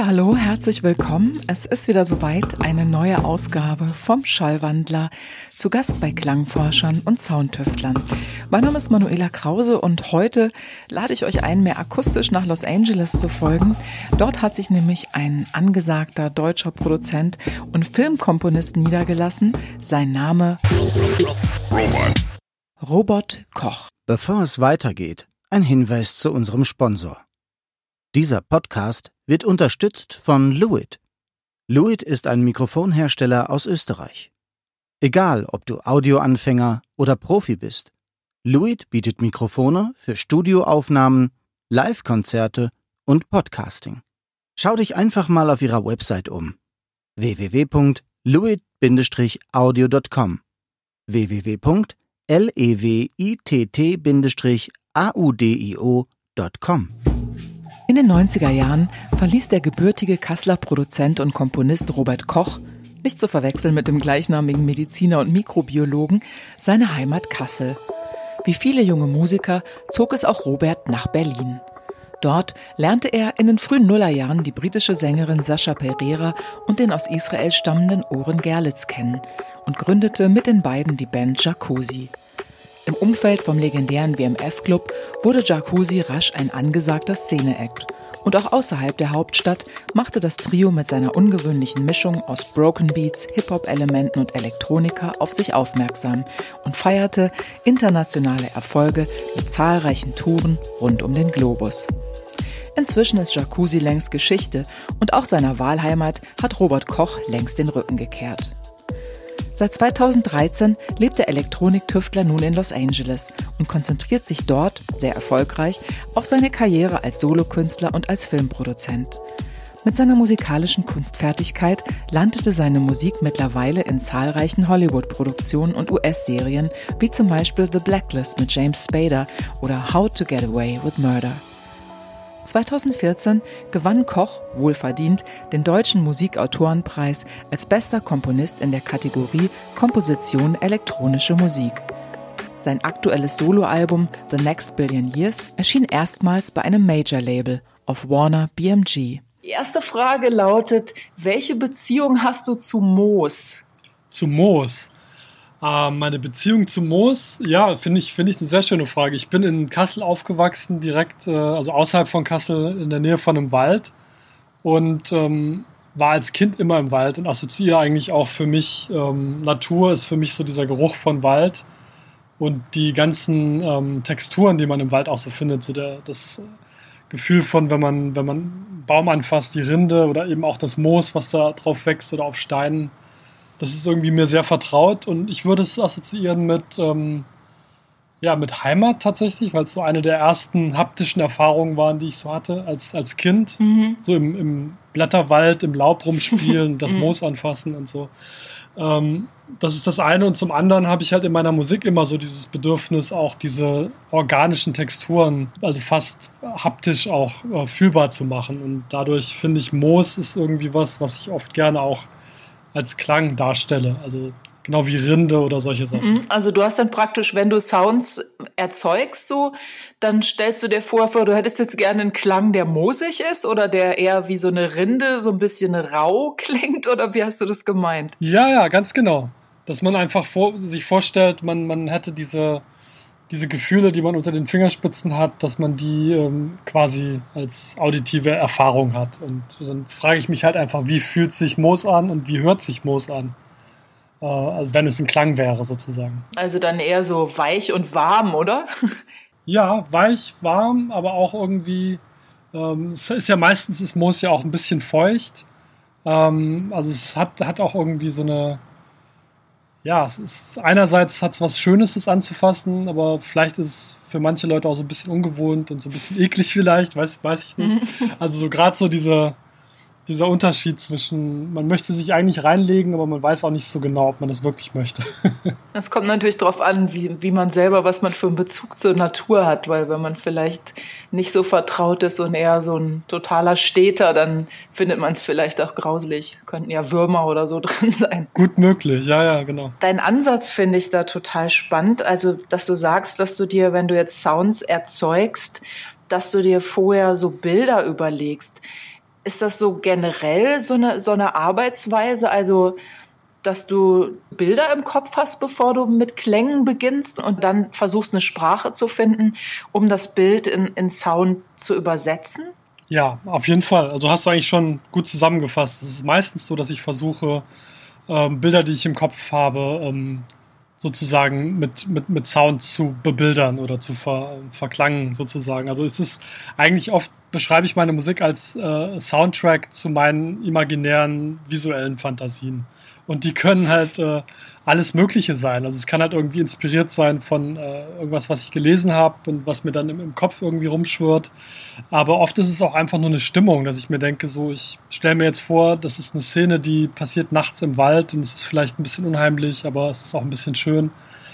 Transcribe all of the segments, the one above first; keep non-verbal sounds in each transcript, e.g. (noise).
Ja, hallo, herzlich willkommen. Es ist wieder soweit eine neue Ausgabe vom Schallwandler zu Gast bei Klangforschern und Soundtüftlern. Mein Name ist Manuela Krause und heute lade ich euch ein, mehr akustisch nach Los Angeles zu folgen. Dort hat sich nämlich ein angesagter deutscher Produzent und Filmkomponist niedergelassen. Sein Name Robot Koch. Bevor es weitergeht, ein Hinweis zu unserem Sponsor. Dieser Podcast wird unterstützt von Lewitt. Lewitt ist ein Mikrofonhersteller aus Österreich. Egal, ob du Audioanfänger oder Profi bist, Lewitt bietet Mikrofone für Studioaufnahmen, Live-Konzerte und Podcasting. Schau dich einfach mal auf ihrer Website um. www.lewitt-audio.com www.lewitt-audio.com in den 90er Jahren verließ der gebürtige Kasseler Produzent und Komponist Robert Koch, nicht zu verwechseln mit dem gleichnamigen Mediziner und Mikrobiologen, seine Heimat Kassel. Wie viele junge Musiker zog es auch Robert nach Berlin. Dort lernte er in den frühen Nullerjahren die britische Sängerin Sascha Pereira und den aus Israel stammenden Oren Gerlitz kennen und gründete mit den beiden die Band Jacuzzi. Im Umfeld vom legendären WMF-Club wurde Jacuzzi rasch ein angesagter Szene-Act. Und auch außerhalb der Hauptstadt machte das Trio mit seiner ungewöhnlichen Mischung aus Broken Beats, Hip-Hop-Elementen und Elektronika auf sich aufmerksam und feierte internationale Erfolge mit zahlreichen Touren rund um den Globus. Inzwischen ist Jacuzzi längst Geschichte und auch seiner Wahlheimat hat Robert Koch längst den Rücken gekehrt. Seit 2013 lebt der Elektroniktüftler nun in Los Angeles und konzentriert sich dort, sehr erfolgreich, auf seine Karriere als Solokünstler und als Filmproduzent. Mit seiner musikalischen Kunstfertigkeit landete seine Musik mittlerweile in zahlreichen Hollywood-Produktionen und US-Serien, wie zum Beispiel The Blacklist mit James Spader oder How to Get Away with Murder. 2014 gewann Koch, wohlverdient, den Deutschen Musikautorenpreis als bester Komponist in der Kategorie Komposition elektronische Musik. Sein aktuelles Soloalbum The Next Billion Years erschien erstmals bei einem Major-Label auf Warner BMG. Die erste Frage lautet, welche Beziehung hast du zu Moos? Zu Moos? Äh, meine Beziehung zu Moos, ja, finde ich, finde ich eine sehr schöne Frage. Ich bin in Kassel aufgewachsen, direkt, äh, also außerhalb von Kassel, in der Nähe von einem Wald und ähm, war als Kind immer im Wald und assoziiere eigentlich auch für mich, ähm, Natur ist für mich so dieser Geruch von Wald und die ganzen ähm, Texturen, die man im Wald auch so findet, so der, das Gefühl von, wenn man, wenn man Baum anfasst, die Rinde oder eben auch das Moos, was da drauf wächst oder auf Steinen, das ist irgendwie mir sehr vertraut und ich würde es assoziieren mit, ähm, ja, mit Heimat tatsächlich, weil es so eine der ersten haptischen Erfahrungen waren, die ich so hatte als, als Kind. Mhm. So im, im Blätterwald, im Laub rumspielen, (laughs) das mhm. Moos anfassen und so. Ähm, das ist das eine. Und zum anderen habe ich halt in meiner Musik immer so dieses Bedürfnis, auch diese organischen Texturen, also fast haptisch auch äh, fühlbar zu machen. Und dadurch finde ich, Moos ist irgendwie was, was ich oft gerne auch als Klang darstelle. Also genau wie Rinde oder solche Sachen. Mhm. Also du hast dann praktisch, wenn du Sounds erzeugst, so, dann stellst du dir vor, du hättest jetzt gerne einen Klang, der moosig ist oder der eher wie so eine Rinde, so ein bisschen rau (laughs) klingt oder wie hast du das gemeint? Ja, ja, ganz genau. Dass man einfach vor, sich vorstellt, man, man hätte diese diese Gefühle, die man unter den Fingerspitzen hat, dass man die ähm, quasi als auditive Erfahrung hat. Und dann frage ich mich halt einfach, wie fühlt sich Moos an und wie hört sich Moos an? Äh, also wenn es ein Klang wäre, sozusagen. Also dann eher so weich und warm, oder? (laughs) ja, weich, warm, aber auch irgendwie, ähm, es ist ja meistens ist Moos ja auch ein bisschen feucht. Ähm, also es hat, hat auch irgendwie so eine ja, es ist einerseits hat es was Schönes, das anzufassen, aber vielleicht ist es für manche Leute auch so ein bisschen ungewohnt und so ein bisschen (laughs) eklig vielleicht, weiß, weiß ich nicht. Also so gerade so diese, dieser Unterschied zwischen, man möchte sich eigentlich reinlegen, aber man weiß auch nicht so genau, ob man das wirklich möchte. (laughs) Es kommt natürlich darauf an, wie, wie man selber, was man für einen Bezug zur Natur hat, weil wenn man vielleicht nicht so vertraut ist und eher so ein totaler Städter, dann findet man es vielleicht auch grauselig. Könnten ja Würmer oder so (laughs) drin sein. Gut möglich, ja, ja, genau. Dein Ansatz finde ich da total spannend. Also, dass du sagst, dass du dir, wenn du jetzt Sounds erzeugst, dass du dir vorher so Bilder überlegst ist das so generell so eine, so eine Arbeitsweise? Also, dass du Bilder im Kopf hast, bevor du mit Klängen beginnst und dann versuchst, eine Sprache zu finden, um das Bild in, in Sound zu übersetzen? Ja, auf jeden Fall. Also hast du eigentlich schon gut zusammengefasst. Es ist meistens so, dass ich versuche, ähm, Bilder, die ich im Kopf habe, ähm, sozusagen mit, mit, mit Sound zu bebildern oder zu ver, verklangen sozusagen. Also es ist eigentlich oft beschreibe ich meine Musik als äh, Soundtrack zu meinen imaginären visuellen Fantasien. Und die können halt äh, alles Mögliche sein. Also es kann halt irgendwie inspiriert sein von äh, irgendwas, was ich gelesen habe und was mir dann im, im, Kopf irgendwie rumschwirrt. Aber oft ist es auch einfach nur eine Stimmung, dass ich mir denke, so, ich stelle mir jetzt vor, das ist eine Szene, die passiert nachts im Wald und es ist vielleicht ein bisschen unheimlich, aber es ist auch ein bisschen schön.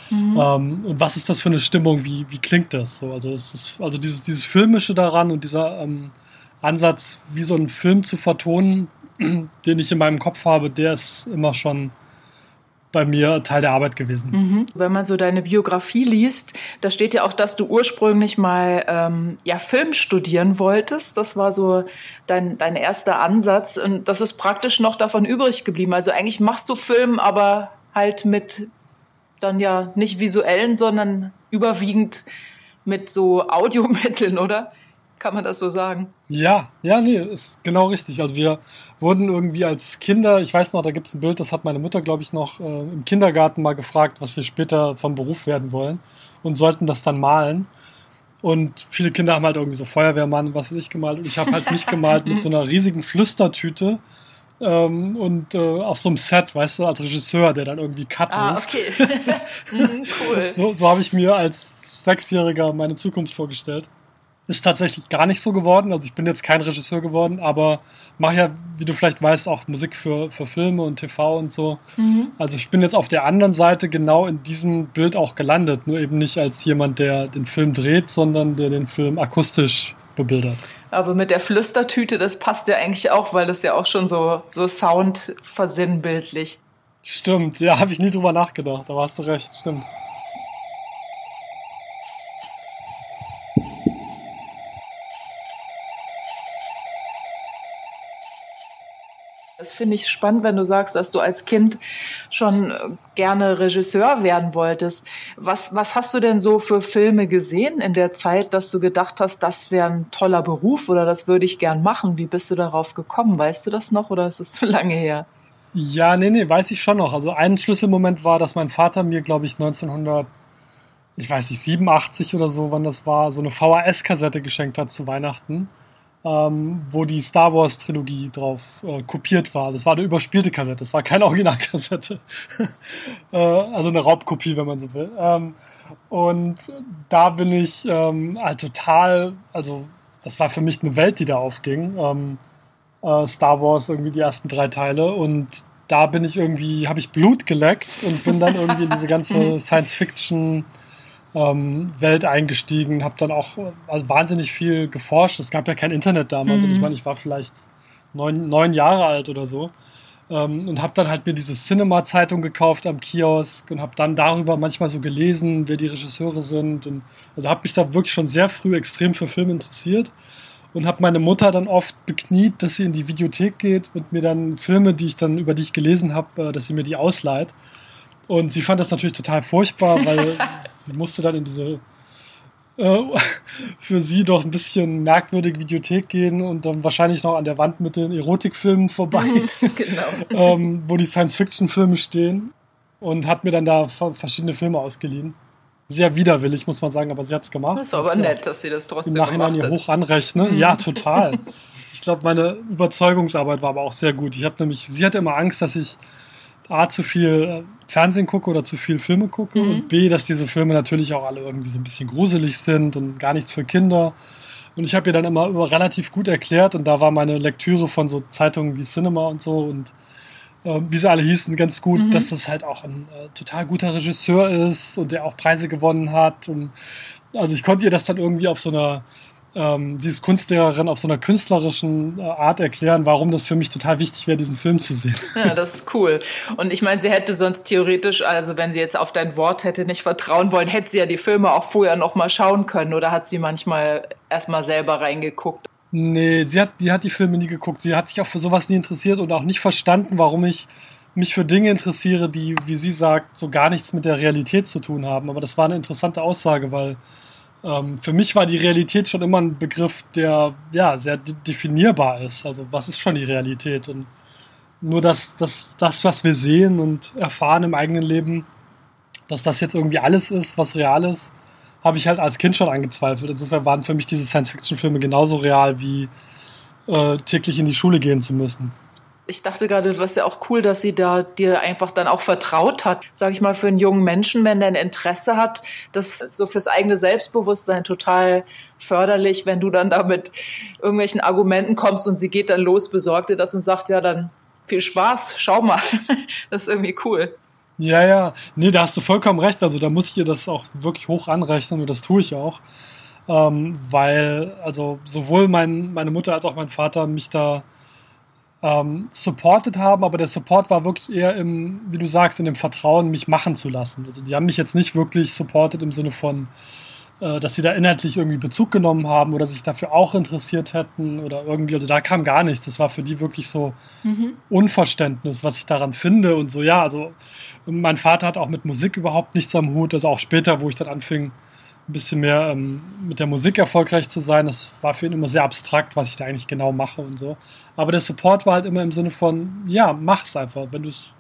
Mhm. Ähm, und was ist das für eine Stimmung? Wie, wie klingt das? So, also es ist, also dieses, dieses Filmische daran und dieser ähm, Ansatz, wie so einen Film zu vertonen, (clears throat) den ich in meinem Kopf habe, der ist immer schon bei mir Teil der Arbeit gewesen. Mhm. Wenn man so deine Biografie liest, da steht ja auch, dass du ursprünglich mal ähm, ja Film studieren wolltest. Das war so dein, dein erster Ansatz und das ist praktisch noch davon übrig geblieben. Also eigentlich machst du Film, aber halt mit dann ja nicht visuellen, sondern überwiegend mit so Audiomitteln, oder? Kann man das so sagen? Ja, ja, nee, ist genau richtig. Also wir wurden irgendwie als Kinder, ich weiß noch, da gibt es ein Bild, das hat meine Mutter, glaube ich, noch äh, im Kindergarten mal gefragt, was wir später vom Beruf werden wollen und sollten das dann malen. Und viele Kinder haben halt irgendwie so Feuerwehrmann, was weiß ich, gemalt. Und ich habe halt mich gemalt mit so einer riesigen Flüstertüte ähm, und äh, auf so einem Set, weißt du, als Regisseur, der dann irgendwie Cut ah, ruft. okay. (laughs) Mhm, cool. So, so habe ich mir als Sechsjähriger meine Zukunft vorgestellt. Ist tatsächlich gar nicht so geworden. Also ich bin jetzt kein Regisseur geworden, aber mache ja, wie du vielleicht weißt, auch Musik für, für Filme und TV und so. Mhm. Also ich bin jetzt auf der anderen Seite genau in diesem Bild auch gelandet. Nur eben nicht als jemand, der den Film dreht, sondern der den Film akustisch bebildert. Aber mit der Flüstertüte, das passt ja eigentlich auch, weil das ja auch schon so, so Sound versinnbildlicht. Stimmt, ja, habe ich nie drüber nachgedacht, da hast du recht, stimmt. Finde ich spannend, wenn du sagst, dass du als Kind schon äh, gerne Regisseur werden wolltest. Was, was hast du denn so für Filme gesehen in der Zeit, dass du gedacht hast, das wäre ein toller Beruf oder das würde ich gern machen? Wie bist du darauf gekommen? Weißt du das noch oder ist es (laughs) zu lange her? Ja, nee, nee, weiß ich schon noch. Also ein Schlüsselmoment war, dass mein Vater mir, glaube ich, 1900, ich weiß nicht, 87 oder so, wann das war, so eine VHS-Kassette geschenkt hat zu Weihnachten ähm, wo die Star Wars Trilogie drauf äh, kopiert war. Das war eine überspielte Kassette, das war keine (laughs) Originalkassette. äh, also eine Raubkopie, wenn man so will. Ähm, und da bin ich ähm, halt total, also das war für mich eine Welt, die da aufging. Ähm, äh, Star Wars, irgendwie die ersten drei Teile. Und da bin ich irgendwie, habe ich Blut geleckt und bin dann irgendwie in diese ganze (laughs) Science-Fiction- ähm, Welt eingestiegen, habe dann auch also wahnsinnig viel geforscht. Es gab ja kein Internet damals mhm. und ich meine, ich war vielleicht neun, neun Jahre alt oder so ähm, und habe dann halt mir diese Cinema-Zeitung gekauft am Kiosk und habe dann darüber manchmal so gelesen, wer die Regisseure sind und also habe mich da wirklich schon sehr früh extrem für Film interessiert und habe meine Mutter dann oft bekniet, dass sie in die Videothek geht und mir dann Filme, die ich dann über die ich gelesen habe, äh, dass sie mir die ausleiht. Und sie fand das natürlich total furchtbar, weil (laughs) sie musste dann in diese äh, für sie doch ein bisschen merkwürdige Videothek gehen und dann wahrscheinlich noch an der Wand mit den Erotikfilmen vorbei, (laughs) genau. ähm, wo die Science-Fiction-Filme stehen und hat mir dann da verschiedene Filme ausgeliehen. Sehr widerwillig, muss man sagen, aber sie hat es gemacht. Das ist aber das, nett, dass sie das trotzdem Im Nachhinein ihr hoch anrechne. Mhm. Ja, (laughs) total. Ich glaube, meine Überzeugungsarbeit war aber auch sehr gut. Ich habe nämlich, sie hatte immer Angst, dass ich A, zu viel äh, Fernsehen gucke oder zu viel Filme gucke mhm. und B, dass diese Filme natürlich auch alle irgendwie so ein bisschen gruselig sind und gar nichts für Kinder. Und ich habe ihr dann immer, immer relativ gut erklärt und da war meine Lektüre von so Zeitungen wie Cinema und so und äh, wie sie alle hießen, ganz gut, mhm. dass das halt auch ein äh, total guter Regisseur ist und der auch Preise gewonnen hat. Und also ich konnte ihr das dann irgendwie auf so einer ähm, sie ist Kunstlehrerin auf so einer künstlerischen äh, Art erklären, warum das für mich total wichtig wäre, diesen Film zu sehen. Ja, das ist cool. Und ich meine, sie hätte sonst theoretisch, also wenn sie jetzt auf dein Wort hätte nicht vertrauen wollen, hätte sie ja die Filme auch vorher noch mal schauen können oder hat sie manchmal erstmal selber reingeguckt? Nee, sie hat, die hat die Filme nie geguckt. Sie hat sich auch für sowas nie interessiert und auch nicht verstanden, warum ich mich für Dinge interessiere, die, wie sie sagt, so gar nichts mit der Realität zu tun haben. Aber das war eine interessante Aussage, weil ähm, für mich war die Realität schon immer ein Begriff, der ja sehr definierbar ist. Also was ist schon die Realität? Und nur das, das, das, was wir sehen und erfahren im eigenen Leben, dass das jetzt irgendwie alles ist, was real ist, habe ich halt als Kind schon angezweifelt. Insofern waren für mich diese Science-Fiction-Filme genauso real wie äh, täglich in die Schule gehen zu müssen. Ich dachte gerade, was ja auch cool, dass sie da dir einfach dann auch vertraut hat, sage ich mal, für einen jungen Menschen, wenn der ein Interesse hat, das so fürs eigene Selbstbewusstsein total förderlich, wenn du dann da mit irgendwelchen Argumenten kommst und sie geht dann los, besorgt dir das und sagt, ja, dann viel Spaß, schau mal. (laughs) das ist irgendwie cool. Ja, ja. Nee, da hast du vollkommen recht. Also da muss ich ihr das auch wirklich hoch anrechnen und das tue ich auch. Ähm, weil, also sowohl mein, meine Mutter als auch mein Vater mich da ähm, supported haben, aber der Support war wirklich eher im, wie du sagst, in dem Vertrauen, mich machen zu lassen. Also die haben mich jetzt nicht wirklich supported im Sinne von, äh, dass sie da inhaltlich irgendwie Bezug genommen haben oder sich dafür auch interessiert hätten oder irgendwie, also da kam gar nichts. Das war für die wirklich so mhm. Unverständnis, was ich daran finde und so, ja, also mein Vater hat auch mit Musik überhaupt nichts am Hut, also auch später, wo ich dann anfing, ein bisschen mehr ähm, mit der Musik erfolgreich zu sein. Das war für ihn immer sehr abstrakt, was ich da eigentlich genau mache und so. Aber der Support war halt immer im Sinne von, ja, mach's einfach, wenn du es,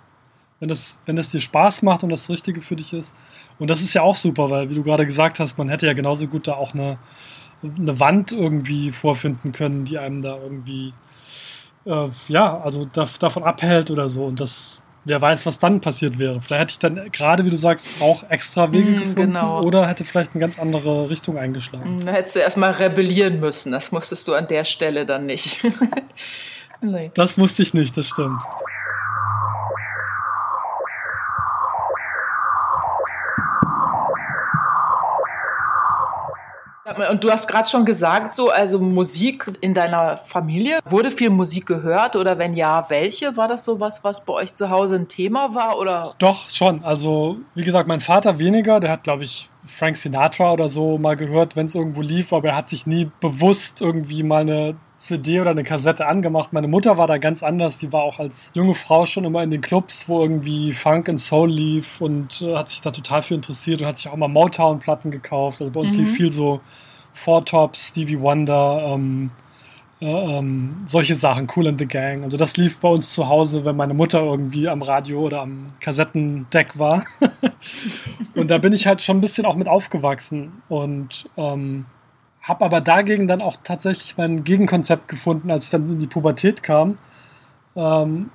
wenn das, wenn das dir Spaß macht und das Richtige für dich ist. Und das ist ja auch super, weil, wie du gerade gesagt hast, man hätte ja genauso gut da auch eine, eine Wand irgendwie vorfinden können, die einem da irgendwie, äh, ja, also da, davon abhält oder so. Und das, wer weiß, was dann passiert wäre. Vielleicht hätte ich dann gerade, wie du sagst, auch extra Wege mm, gefunden genau. oder hätte vielleicht eine ganz andere Richtung eingeschlagen. Da hättest du erstmal rebellieren müssen. Das musstest du an der Stelle dann nicht. (laughs) nee. Das musste ich nicht, das stimmt. Und du hast gerade schon gesagt, so, also Musik in deiner Familie. Wurde viel Musik gehört oder wenn ja, welche? War das so was, was bei euch zu Hause ein Thema war oder? Doch, schon. Also, wie gesagt, mein Vater weniger. Der hat, glaube ich, Frank Sinatra oder so mal gehört, wenn es irgendwo lief, aber er hat sich nie bewusst irgendwie mal eine CD oder eine Kassette angemacht. Meine Mutter war da ganz anders. Die war auch als junge Frau schon immer in den Clubs, wo irgendwie Funk und Soul lief und äh, hat sich da total für interessiert und hat sich auch immer Motown-Platten gekauft. Also bei uns mhm. lief viel so Four Tops, Stevie Wonder, ähm, äh, ähm, solche Sachen, Cool and the Gang. Also das lief bei uns zu Hause, wenn meine Mutter irgendwie am Radio oder am Kassettendeck war. (laughs) und da bin ich halt schon ein bisschen auch mit aufgewachsen und ähm, habe aber dagegen dann auch tatsächlich mein Gegenkonzept gefunden, als ich dann in die Pubertät kam. Ähm,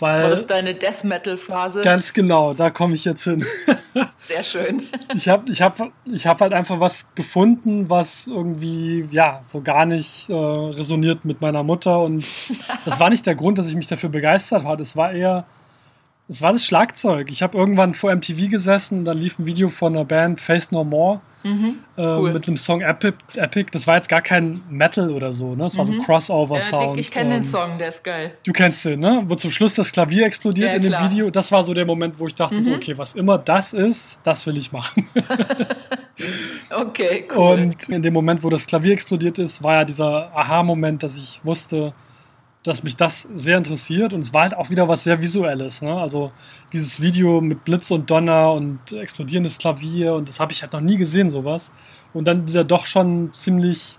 weil, War das deine Death Metal Phase? Ganz genau, da komme ich jetzt hin. (laughs) Sehr schön. Ich habe ich hab, ich hab halt einfach was gefunden, was irgendwie, ja, so gar nicht äh, resoniert mit meiner Mutter. Und (laughs) das war nicht der Grund, dass ich mich dafür begeistert habe. Es war eher, es war das Schlagzeug. Ich habe irgendwann vor MTV gesessen, dann lief ein Video von einer Band Face No More mhm, äh, cool. mit dem Song Epic, Epic. Das war jetzt gar kein Metal oder so, ne? Das war mhm. so Crossover-Sound. Ja, ich kenne ähm, den Song, der ist geil. Du kennst den, ne? Wo zum Schluss das Klavier explodiert ja, in dem klar. Video. Das war so der Moment, wo ich dachte, mhm. so, okay, was immer das ist, das will ich machen. (laughs) okay, cool. Und in dem Moment, wo das Klavier explodiert ist, war ja dieser Aha-Moment, dass ich wusste, dass mich das sehr interessiert und es war halt auch wieder was sehr Visuelles. Ne? Also dieses Video mit Blitz und Donner und explodierendes Klavier und das habe ich halt noch nie gesehen, sowas. Und dann dieser doch schon ziemlich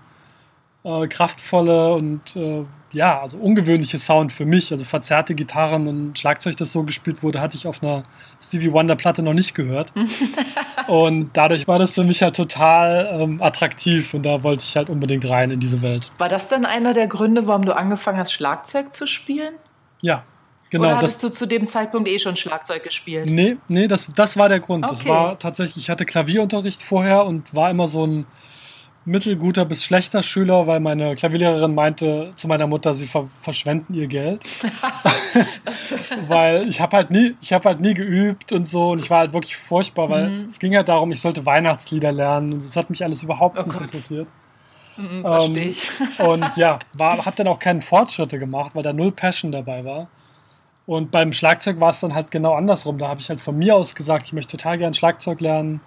äh, kraftvolle und äh, ja, also ungewöhnliche Sound für mich. Also verzerrte Gitarren und Schlagzeug, das so gespielt wurde, hatte ich auf einer Stevie Wonder Platte noch nicht gehört. (laughs) und dadurch war das für mich halt total ähm, attraktiv und da wollte ich halt unbedingt rein in diese Welt. War das dann einer der Gründe, warum du angefangen hast, Schlagzeug zu spielen? Ja, Genau, Oder hattest das, du zu dem Zeitpunkt eh schon Schlagzeug gespielt? Nee, nee, das, das war der Grund. Okay. Das war tatsächlich, ich hatte Klavierunterricht vorher und war immer so ein mittelguter bis schlechter Schüler, weil meine Klavierlehrerin meinte zu meiner Mutter, sie ver verschwenden ihr Geld. (laughs) weil ich habe halt nie, ich habe halt nie geübt und so und ich war halt wirklich furchtbar, weil mhm. es ging halt darum, ich sollte Weihnachtslieder lernen und das hat mich alles überhaupt oh nicht Gott. interessiert. Mhm, ähm, ich. (laughs) und ja, war, habe dann auch keine Fortschritte gemacht, weil da null Passion dabei war. Und beim Schlagzeug war es dann halt genau andersrum. Da habe ich halt von mir aus gesagt, ich möchte total gern Schlagzeug lernen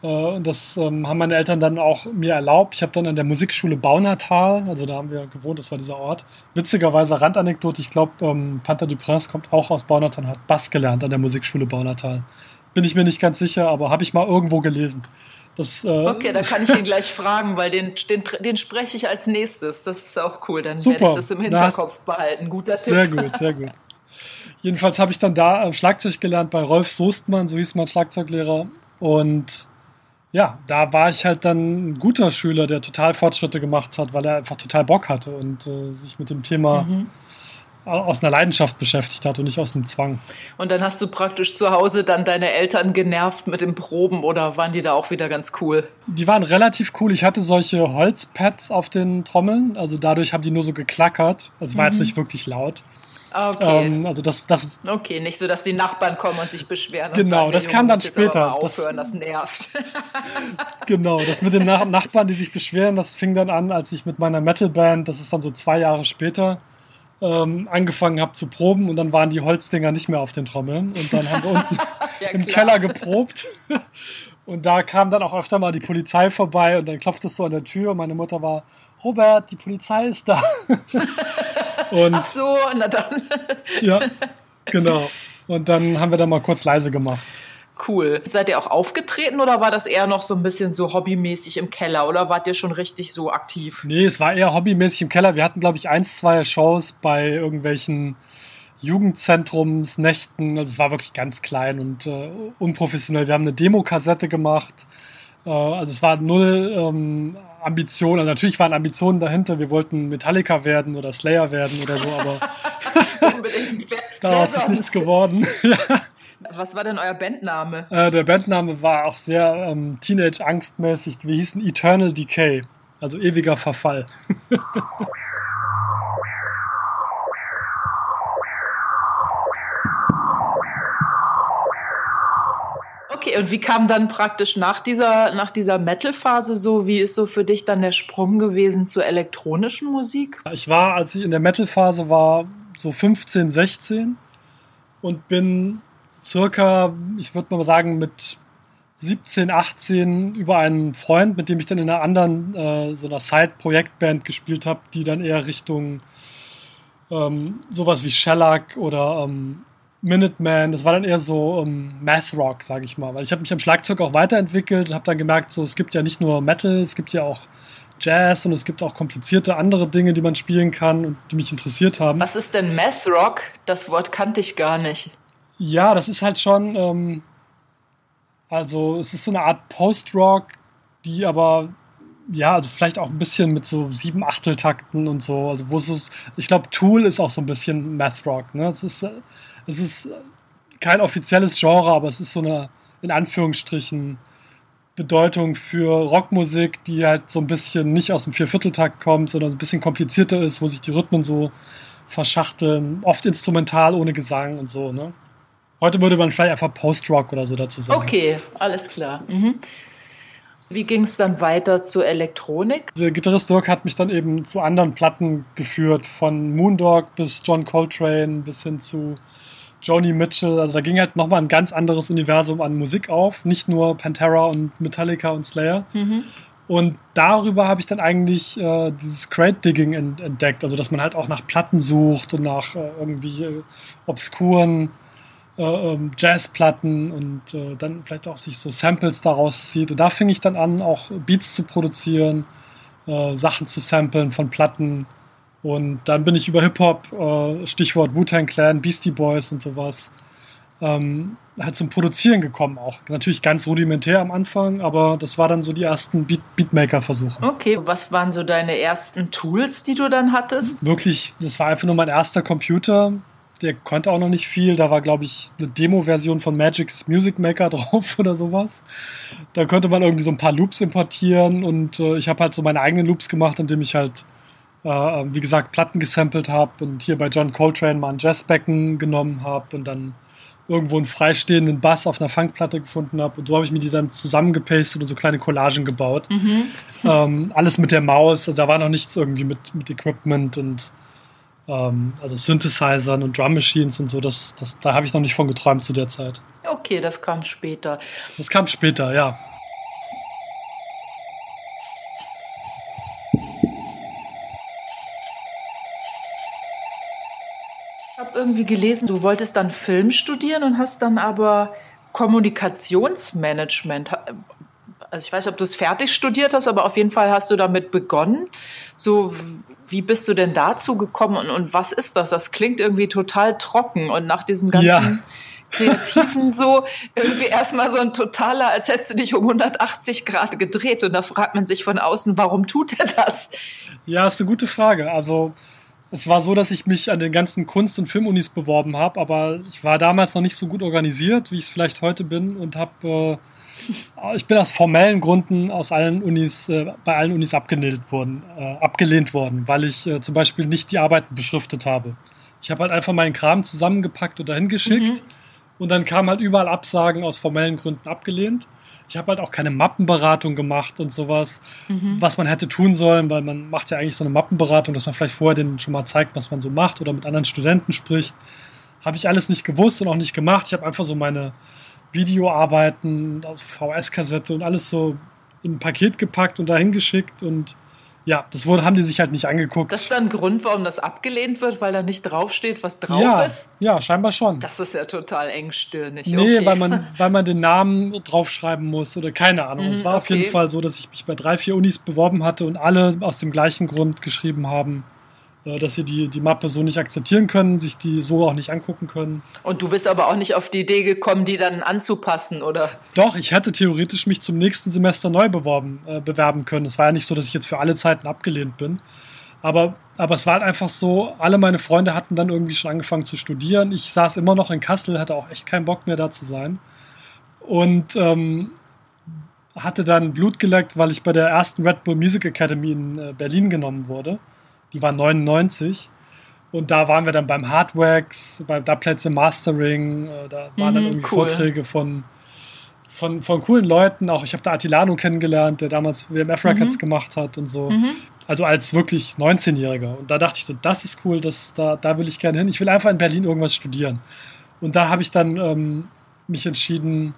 und das ähm, haben meine Eltern dann auch mir erlaubt. Ich habe dann an der Musikschule Baunatal, also da haben wir gewohnt, das war dieser Ort. Witzigerweise Randanekdote, ich glaube, ähm, Panther du Prince kommt auch aus Baunatal und hat Bass gelernt an der Musikschule Baunatal. Bin ich mir nicht ganz sicher, aber habe ich mal irgendwo gelesen. Das, äh, okay, da kann ich ihn (laughs) gleich fragen, weil den, den, den spreche ich als nächstes. Das ist auch cool. Dann super. werde ich das im Hinterkopf das, behalten. Guter Tipp. Sehr gut, sehr gut. Jedenfalls habe ich dann da äh, Schlagzeug gelernt bei Rolf Soestmann, so hieß mein Schlagzeuglehrer. Und ja, da war ich halt dann ein guter Schüler, der total Fortschritte gemacht hat, weil er einfach total Bock hatte und äh, sich mit dem Thema mhm. aus einer Leidenschaft beschäftigt hat und nicht aus einem Zwang. Und dann hast du praktisch zu Hause dann deine Eltern genervt mit den Proben oder waren die da auch wieder ganz cool? Die waren relativ cool. Ich hatte solche Holzpads auf den Trommeln, also dadurch haben die nur so geklackert. Also war mhm. jetzt nicht wirklich laut. Okay. Ähm, also das, das, okay, nicht so, dass die Nachbarn kommen und sich beschweren. Genau, sagen, das kam dann später. Aufhören, das, das nervt. (laughs) (laughs) genau, das mit den Nach Nachbarn, die sich beschweren, das fing dann an, als ich mit meiner Metalband, das ist dann so zwei Jahre später, ähm, angefangen habe zu proben und dann waren die Holzdinger nicht mehr auf den Trommeln und dann haben wir (laughs) unten ja, im Keller geprobt und da kam dann auch öfter mal die Polizei vorbei und dann klopfte es so an der Tür und meine Mutter war, Robert, die Polizei ist da. (laughs) Und, Ach so, na dann. ja, (laughs) genau. Und dann haben wir da mal kurz leise gemacht. Cool. Seid ihr auch aufgetreten oder war das eher noch so ein bisschen so hobbymäßig im Keller oder wart ihr schon richtig so aktiv? Nee, es war eher hobbymäßig im Keller. Wir hatten, glaube ich, eins, zwei Shows bei irgendwelchen Jugendzentrumsnächten. Also es war wirklich ganz klein und äh, unprofessionell. Wir haben eine Demokassette gemacht. Äh, also es war null ähm, Ambitionen, also natürlich waren Ambitionen dahinter, wir wollten Metallica werden oder Slayer werden oder so, aber (laughs) (laughs) daraus ist nichts geworden. (laughs) Was war denn euer Bandname? Äh, der Bandname war auch sehr ähm, Teenage-Angstmäßig. Wir hießen Eternal Decay, also ewiger Verfall. Okay, und wie kam dann praktisch nach dieser, nach dieser Metal-Phase so, wie ist so für dich dann der Sprung gewesen zur elektronischen Musik? Ich war, als ich in der Metal-Phase war, so 15, 16 und bin circa, ich würde mal sagen, mit 17, 18 über einen Freund, mit dem ich dann in einer anderen, äh, so einer Side-Projektband gespielt habe, die dann eher Richtung ähm, sowas wie Shellac oder ähm, Minuteman, das war dann eher so um, ähm, Math Rock, sage ich mal, weil ich habe mich am Schlagzeug auch weiterentwickelt und habe dann gemerkt, so es gibt ja nicht nur Metal, es gibt ja auch Jazz und es gibt auch komplizierte andere Dinge, die man spielen kann und die mich interessiert haben. Was ist denn Math Rock? Das Wort kannte ich gar nicht. Ja, das ist halt schon, ähm, also es ist so eine Art Post-Rock, die aber ja, also vielleicht auch ein bisschen mit so sieben Achteltakten und so. Also wo es ich glaube, Tool ist auch so ein bisschen Math Rock. Ne? Es ist, es ist kein offizielles Genre, aber es ist so eine in Anführungsstrichen Bedeutung für Rockmusik, die halt so ein bisschen nicht aus dem Viervierteltakt kommt, sondern ein bisschen komplizierter ist, wo sich die Rhythmen so verschachteln, oft instrumental ohne Gesang und so. Ne? Heute würde man vielleicht einfach Post-Rock oder so dazu sagen. Okay, alles klar. Mhm. Wie ging es dann weiter zur Elektronik? Der Gitarrist Dirk hat mich dann eben zu anderen Platten geführt, von Moondog bis John Coltrane bis hin zu Joni Mitchell. Also da ging halt nochmal ein ganz anderes Universum an Musik auf, nicht nur Pantera und Metallica und Slayer. Mhm. Und darüber habe ich dann eigentlich äh, dieses Crate Digging entdeckt, also dass man halt auch nach Platten sucht und nach äh, irgendwie äh, obskuren äh, ähm, Jazzplatten und äh, dann vielleicht auch sich so Samples daraus zieht. Und da fing ich dann an, auch Beats zu produzieren, äh, Sachen zu samplen von Platten. Und dann bin ich über Hip-Hop, äh, Stichwort Wu-Tang Clan, Beastie Boys und sowas, ähm, halt zum Produzieren gekommen auch. Natürlich ganz rudimentär am Anfang, aber das war dann so die ersten Beat Beatmaker-Versuche. Okay, was waren so deine ersten Tools, die du dann hattest? Wirklich, das war einfach nur mein erster Computer der konnte auch noch nicht viel. Da war, glaube ich, eine Demo-Version von Magic's Music Maker (laughs) drauf oder sowas. Da konnte man irgendwie so ein paar Loops importieren und äh, ich habe halt so meine eigenen Loops gemacht, indem ich halt, äh, wie gesagt, Platten gesampelt habe und hier bei John Coltrane mal ein Jazzbecken genommen habe und dann irgendwo einen freistehenden Bass auf einer Funkplatte gefunden habe. Und so habe ich mir die dann zusammengepastet und so kleine Collagen gebaut. Mhm. (laughs) Ähm, alles mit der Maus. Also da war noch nichts irgendwie mit, mit Equipment und ähm, also Synthesizern und Drum Machines und so, das, das, da habe ich noch nicht von geträumt zu der Zeit. Okay, das kam später. Das kam später, ja. Irgendwie gelesen, du wolltest dann Film studieren und hast dann aber Kommunikationsmanagement. Also ich weiß nicht, ob du es fertig studiert hast, aber auf jeden Fall hast du damit begonnen. So, wie bist du denn dazu gekommen und, und was ist das? Das klingt irgendwie total trocken und nach diesem ganzen ja. Kreativen so irgendwie erstmal so ein totaler, als hättest du dich um 180 Grad gedreht und da fragt man sich von außen, warum tut er das? Ja, ist eine gute Frage. Also es war so, dass ich mich an den ganzen Kunst- und Filmunis beworben habe, aber ich war damals noch nicht so gut organisiert, wie ich es vielleicht heute bin und habe äh, ich bin aus formellen Gründen aus allen Unis äh, bei allen Unis abgelehnt worden, äh, abgelehnt worden, weil ich äh, zum Beispiel nicht die Arbeiten beschriftet habe. Ich habe halt einfach meinen Kram zusammengepackt und dahin geschickt mhm. und dann kamen halt überall Absagen aus formellen Gründen abgelehnt. Ich habe halt auch keine Mappenberatung gemacht und sowas, mhm. was man hätte tun sollen, weil man macht ja eigentlich so eine Mappenberatung, dass man vielleicht vorher denen schon mal zeigt, was man so macht oder mit anderen Studenten spricht. Habe ich alles nicht gewusst und auch nicht gemacht. Ich habe einfach so meine Videoarbeiten aus VS-Kassette und alles so in ein Paket gepackt und dahin geschickt und ja, das wurde, haben die sich halt nicht angeguckt. Das ist dann ein Grund, warum das abgelehnt wird, weil da nicht draufsteht, was drauf ja, ist? Ja, scheinbar schon. Das ist ja total engstirnig. Nee, okay. weil, man, (laughs) weil man den Namen draufschreiben muss oder keine Ahnung. Mhm, es war okay. auf jeden Fall so, dass ich mich bei drei, vier Unis beworben hatte und alle aus dem gleichen Grund geschrieben haben, dass sie die, die Mappe so nicht akzeptieren können, sich die so auch nicht angucken können. Und du bist aber auch nicht auf die Idee gekommen, die dann anzupassen, oder? Doch, ich hätte theoretisch mich zum nächsten Semester neu beworben, äh, bewerben können. Es war ja nicht so, dass ich jetzt für alle Zeiten abgelehnt bin. Aber, aber es war halt einfach so, alle meine Freunde hatten dann irgendwie schon angefangen zu studieren. Ich saß immer noch in Kassel, hatte auch echt keinen Bock mehr da zu sein. Und ähm, hatte dann Blut geleckt, weil ich bei der ersten Red Bull Music Academy in äh, Berlin genommen wurde die war 99. Und da waren wir dann beim Hardwax, bei da Plätze Mastering, äh, da waren mhm, dann irgendwie cool. Vorträge von, von, von coolen Leuten. Auch ich habe da Atilano kennengelernt, der damals WMF Records mhm. gemacht hat und so. Mhm. Also als wirklich 19-Jähriger. Und da dachte ich so, das ist cool, das, da, da will ich gerne hin. Ich will einfach in Berlin irgendwas studieren. Und da habe ich dann ähm, mich entschieden,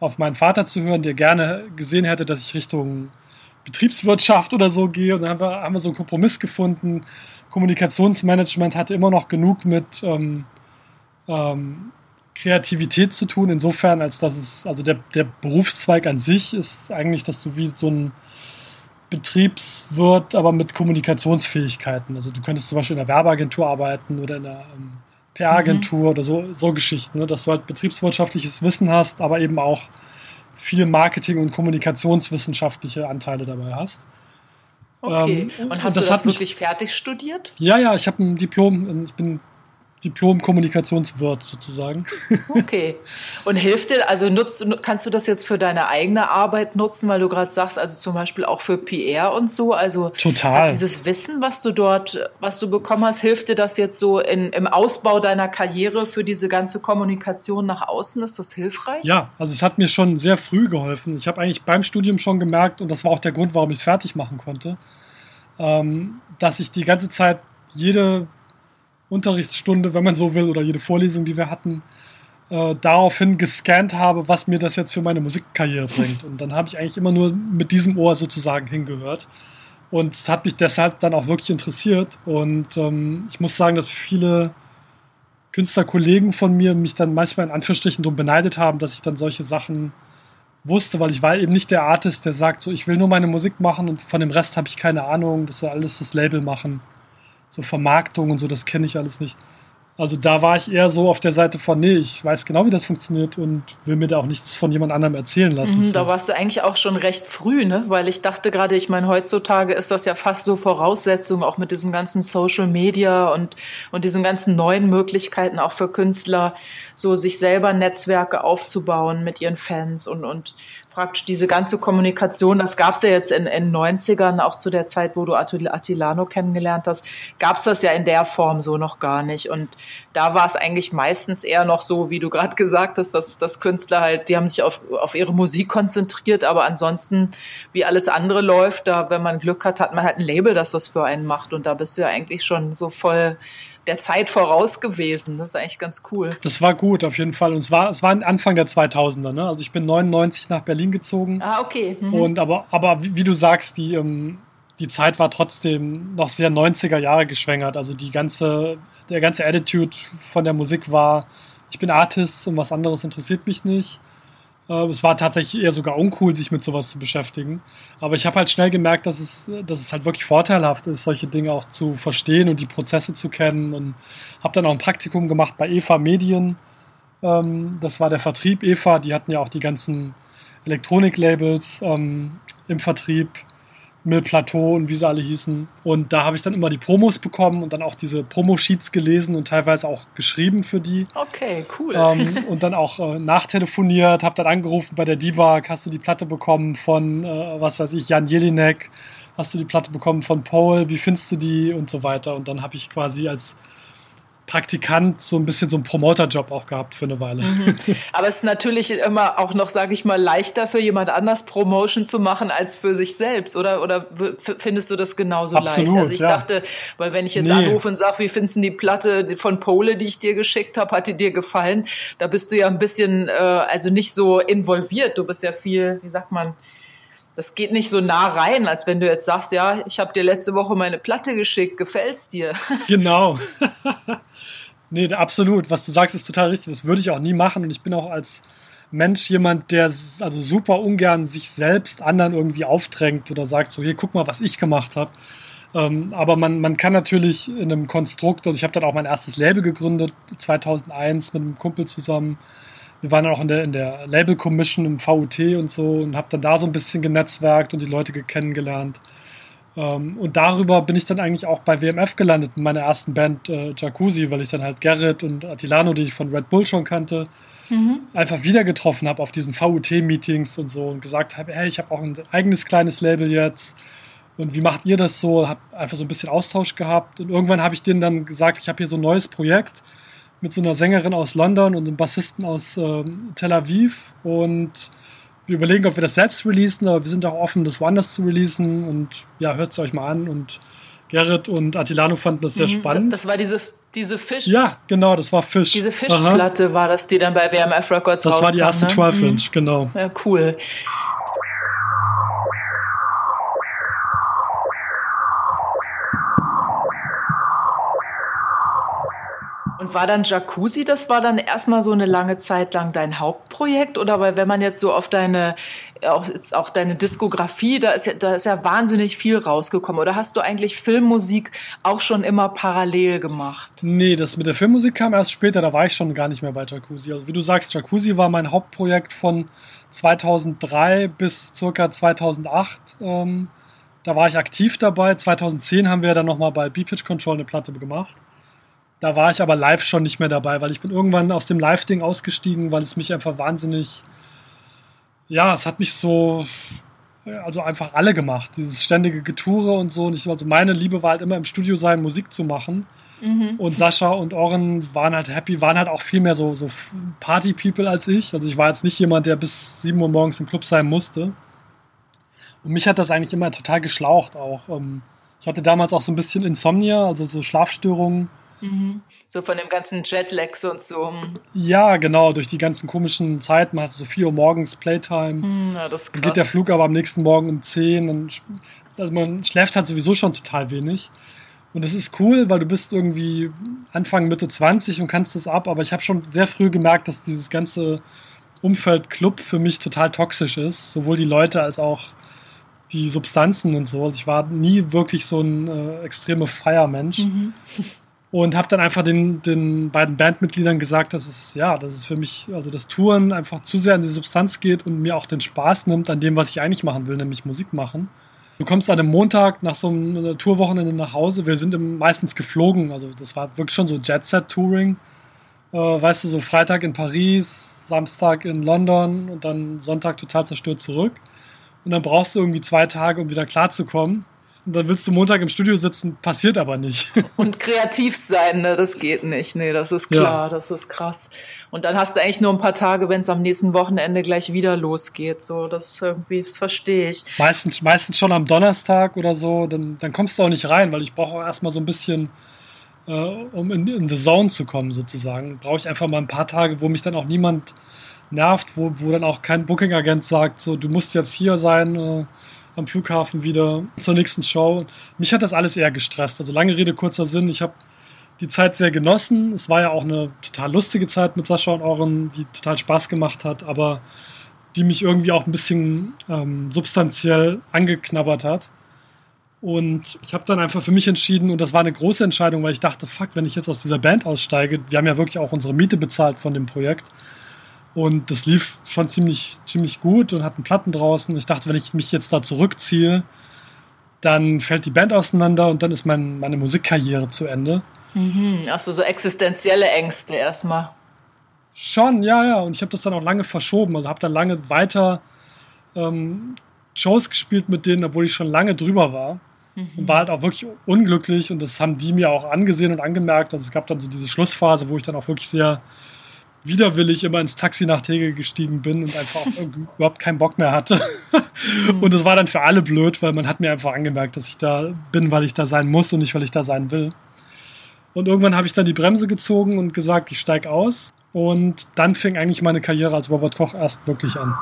auf meinen Vater zu hören, der gerne gesehen hätte, dass ich Richtung Betriebswirtschaft oder so gehe. Und dann haben wir, haben wir so einen Kompromiss gefunden. Kommunikationsmanagement hatte immer noch genug mit ähm, ähm, Kreativität zu tun, insofern, als dass es, also der, der Berufszweig an sich ist eigentlich, dass du wie so ein Betriebswirt, aber mit Kommunikationsfähigkeiten. Also du könntest zum Beispiel in einer Werbeagentur arbeiten oder in einer ähm, PR-Agentur mhm. oder so, so Geschichten, ne? dass du halt betriebswirtschaftliches Wissen hast, aber eben auch viel Marketing- und kommunikationswissenschaftliche Anteile dabei hast. Okay. Ähm, und hast und das du das wirklich mich, fertig studiert? Ja, ja, ich habe ein Diplom, ich bin Diplom-Kommunikationswirt sozusagen. Okay. Und hilft dir, also nutzt, kannst du das jetzt für deine eigene Arbeit nutzen, weil du gerade sagst, also zum Beispiel auch für PR und so? Also Total. dieses Wissen, was du dort, was du bekommen hast, hilft dir das jetzt so in, im Ausbau deiner Karriere für diese ganze Kommunikation nach außen? Ist das hilfreich? Ja, also es hat mir schon sehr früh geholfen. Ich habe eigentlich beim Studium schon gemerkt, und das war auch der Grund, warum ich es fertig machen konnte, ähm, dass ich die ganze Zeit jede Unterrichtsstunde, wenn man so will, oder jede Vorlesung, die wir hatten, äh, daraufhin gescannt habe, was mir das jetzt für meine Musikkarriere bringt. Und dann habe ich eigentlich immer nur mit diesem Ohr sozusagen hingehört. Und es hat mich deshalb dann auch wirklich interessiert. Und ähm, ich muss sagen, dass viele Künstlerkollegen von mir mich dann manchmal in Anführungsstrichen darum beneidet haben, dass ich dann solche Sachen wusste, weil ich war eben nicht der Artist, der sagt, so ich will nur meine Musik machen und von dem Rest habe ich keine Ahnung, das soll alles das Label machen so Vermarktung und so, das kenne ich alles nicht. Also da war ich eher so auf der Seite von, nee, ich weiß genau, wie das funktioniert und will mir da auch nichts von jemand anderem erzählen lassen. Mhm, da warst du eigentlich auch schon recht früh, ne? Weil ich dachte gerade, ich meine, heutzutage ist das ja fast so Voraussetzung, auch mit diesem ganzen Social Media und, und diesen ganzen neuen Möglichkeiten auch für Künstler, so sich selber Netzwerke aufzubauen mit ihren Fans und, und praktisch diese ganze Kommunikation, das gab es ja jetzt in den 90ern, auch zu der Zeit, wo du Attilano kennengelernt hast, gab es das ja in der Form so noch gar nicht. Und da war es eigentlich meistens eher noch so, wie du gerade (laughs) gesagt hast, dass, dass Künstler halt, die haben sich auf, auf ihre Musik konzentriert, aber ansonsten, wie alles andere läuft, da, wenn man Glück hat, hat man halt ein Label, das das für einen macht. Und da bist du ja eigentlich schon so voll der Zeit voraus gewesen. Das ist eigentlich ganz cool. Das war gut, auf jeden Fall. Und es war, es war Anfang der 2000er. Ne? Also ich bin 99 nach Berlin gezogen. Ah, okay. Mhm. Und aber, aber wie, wie, du sagst, die, ähm, die Zeit war trotzdem noch sehr 90er Jahre geschwängert. Also die ganze, der ganze Attitude von der Musik war, ich bin Artist und was anderes interessiert mich nicht. Äh, es war tatsächlich eher sogar uncool, sich mit sowas zu beschäftigen. Aber ich habe halt schnell gemerkt, dass es, dass es halt wirklich vorteilhaft ist, solche Dinge auch zu verstehen und die Prozesse zu kennen. Und habe dann auch ein Praktikum gemacht bei EVA Medien. Ähm, das war der Vertrieb EVA. Die hatten ja auch die ganzen Elektroniklabels ähm, im Vertrieb. Mill Plateau und wie sie alle hießen. Und da habe ich dann immer die Promos bekommen und dann auch diese Promo-Sheets gelesen und teilweise auch geschrieben für die. Okay, cool. Ähm, (laughs) und dann auch äh, nachtelefoniert, habe dann angerufen bei der D-Bag, hast du die Platte bekommen von, äh, was weiß ich, Jan Jelinek, hast du die Platte bekommen von Paul, wie findest du die und so weiter. Und dann habe ich quasi als Praktikant so ein bisschen so einen Promoterjob auch gehabt für eine Weile. Mhm. Aber es ist natürlich immer auch noch, sage ich mal, leichter für jemand anders Promotion zu machen als für sich selbst, oder? Oder findest du das genauso Absolut, leicht? Also ich ja. dachte, weil wenn ich jetzt nee. anrufe und sage, wie findest du die Platte von Pole, die ich dir geschickt habe, hat die dir gefallen? Da bist du ja ein bisschen, äh, also nicht so involviert. Du bist ja viel, wie sagt man, das geht nicht so nah rein, als wenn du jetzt sagst, ja, ich habe dir letzte Woche meine Platte geschickt, gefällt's dir? (laughs) Genau. (laughs) nee, absolut. Was du sagst, ist total richtig. Das würde ich auch nie machen. Und ich bin auch als Mensch jemand, der also super ungern sich selbst anderen irgendwie aufdrängt oder sagt so, hier, guck mal, was ich gemacht habe. Ähm, aber man, man kann natürlich in einem Konstrukt, also ich habe dann auch mein erstes Label gegründet, 2001 mit einem Kumpel zusammen, wir waren dann auch in der, in der Label Commission im VUT und so und habe dann da so ein bisschen genetzwerkt und die Leute kennengelernt. Ähm, und darüber bin ich dann eigentlich auch bei WMF gelandet in meiner ersten Band äh, Jacuzzi, weil ich dann halt Gerrit und Attilano, die ich von Red Bull schon kannte, mhm. einfach wieder getroffen habe auf diesen VUT-Meetings und so und gesagt habe, hey, ich habe auch ein eigenes kleines Label jetzt. Und wie macht ihr das so? Habe einfach so ein bisschen Austausch gehabt. Und irgendwann habe ich denen dann gesagt, ich habe hier so ein neues Projekt mit so einer Sängerin aus London und einem Bassisten aus äh, Tel Aviv und wir überlegen, ob wir das selbst releasen, aber wir sind auch offen, das woanders zu releasen und ja, hört es euch mal an und Gerrit und Attilano fanden das sehr mhm, spannend. Das war diese diese Fisch. Ja, genau, das war Fisch. Diese Fischplatte war das, die dann bei WMF Records Das war die erste ne? 12 Inch, mhm. genau. Ja, cool. Und war dann Jacuzzi, das war dann erstmal so eine lange Zeit lang dein Hauptprojekt? Oder weil wenn man jetzt so auf deine, auch, jetzt auch deine Diskografie, da ist, ja, da ist ja wahnsinnig viel rausgekommen. Oder hast du eigentlich Filmmusik auch schon immer parallel gemacht? Nee, das mit der Filmmusik kam erst später, da war ich schon gar nicht mehr bei Jacuzzi. Also wie du sagst, Jacuzzi war mein Hauptprojekt von 2003 bis circa 2008. Ähm, da war ich aktiv dabei. 2010 haben wir dann nochmal bei B-Pitch Control eine Platte gemacht. Da war ich aber live schon nicht mehr dabei, weil ich bin irgendwann aus dem Live-Ding ausgestiegen, weil es mich einfach wahnsinnig, ja, es hat mich so, also einfach alle gemacht, dieses ständige Getoure und so. Und ich, also meine Liebe war halt immer im Studio sein, Musik zu machen. Mhm. Und Sascha und Oren waren halt happy, waren halt auch viel mehr so, so Party-People als ich. Also ich war jetzt nicht jemand, der bis 7 Uhr morgens im Club sein musste. Und mich hat das eigentlich immer total geschlaucht auch. Ähm, ich hatte damals auch so ein bisschen Insomnia, also so Schlafstörungen. Mhm. So von dem ganzen Jetlags und so. Ja, genau, durch die ganzen komischen Zeiten. Man hat so 4 Uhr morgens Playtime. Mhm, ja, das dann geht der Flug aber am nächsten Morgen um 10. Dann, also man schläft halt sowieso schon total wenig. Und das ist cool, weil du bist irgendwie Anfang, Mitte 20 und kannst das ab. Aber ich habe schon sehr früh gemerkt, dass dieses ganze Umfeld Club für mich total toxisch ist. Sowohl die Leute als auch die Substanzen und so. Also ich war nie wirklich so ein äh, extreme Feiermensch. Mhm und habe dann einfach den, den beiden Bandmitgliedern gesagt, dass es ja, dass es für mich, also das Touren einfach zu sehr an die Substanz geht und mir auch den Spaß nimmt an dem, was ich eigentlich machen will, nämlich Musik machen. Du kommst an einem Montag nach so einem Tourwochenende nach Hause. Wir sind meistens geflogen, also das war wirklich schon so Jet-Set-Touring. Äh, weißt du, so Freitag in Paris, Samstag in London und dann Sonntag total zerstört zurück. Und dann brauchst du irgendwie zwei Tage, um wieder klarzukommen. Und dann willst du Montag im Studio sitzen, passiert aber nicht. (laughs) Und kreativ sein, ne, das geht nicht. Nee, das ist klar, ja. das ist krass. Und dann hast du eigentlich nur ein paar Tage, wenn es am nächsten Wochenende gleich wieder losgeht. So, das irgendwie, das verstehe ich. Meistens, meistens schon am Donnerstag oder so, dann, dann kommst du auch nicht rein, weil ich brauche auch erstmal so ein bisschen, äh, um in, in the zone zu kommen, sozusagen. Brauche ich einfach mal ein paar Tage, wo mich dann auch niemand nervt, wo, wo dann auch kein Booking-Agent sagt, so, du musst jetzt hier sein, äh, am Flughafen wieder zur nächsten Show. Mich hat das alles eher gestresst. Also lange Rede, kurzer Sinn. Ich habe die Zeit sehr genossen. Es war ja auch eine total lustige Zeit mit Sascha und Oren, die total Spaß gemacht hat, aber die mich irgendwie auch ein bisschen ähm, substanziell angeknabbert hat. Und ich habe dann einfach für mich entschieden, und das war eine große Entscheidung, weil ich dachte, fuck, wenn ich jetzt aus dieser Band aussteige, wir haben ja wirklich auch unsere Miete bezahlt von dem Projekt. Und das lief schon ziemlich, ziemlich gut und hatten Platten draußen. Ich dachte, wenn ich mich jetzt da zurückziehe, dann fällt die Band auseinander und dann ist mein, meine Musikkarriere zu Ende. Mhm, also so existenzielle Ängste erstmal. Schon, ja, ja. Und ich habe das dann auch lange verschoben. Also habe dann lange weiter ähm, Shows gespielt mit denen, obwohl ich schon lange drüber war. Mhm. Und war halt auch wirklich unglücklich und das haben die mir auch angesehen und angemerkt. Also es gab dann so diese Schlussphase, wo ich dann auch wirklich sehr widerwillig immer ins Taxi nach Tegel gestiegen bin und einfach auch (laughs) überhaupt keinen Bock mehr hatte. Mhm. Und das war dann für alle blöd, weil man hat mir einfach angemerkt, dass ich da bin, weil ich da sein muss und nicht, weil ich da sein will. Und irgendwann habe ich dann die Bremse gezogen und gesagt, ich steige aus. Und dann fing eigentlich meine Karriere als Robert Koch erst wirklich an.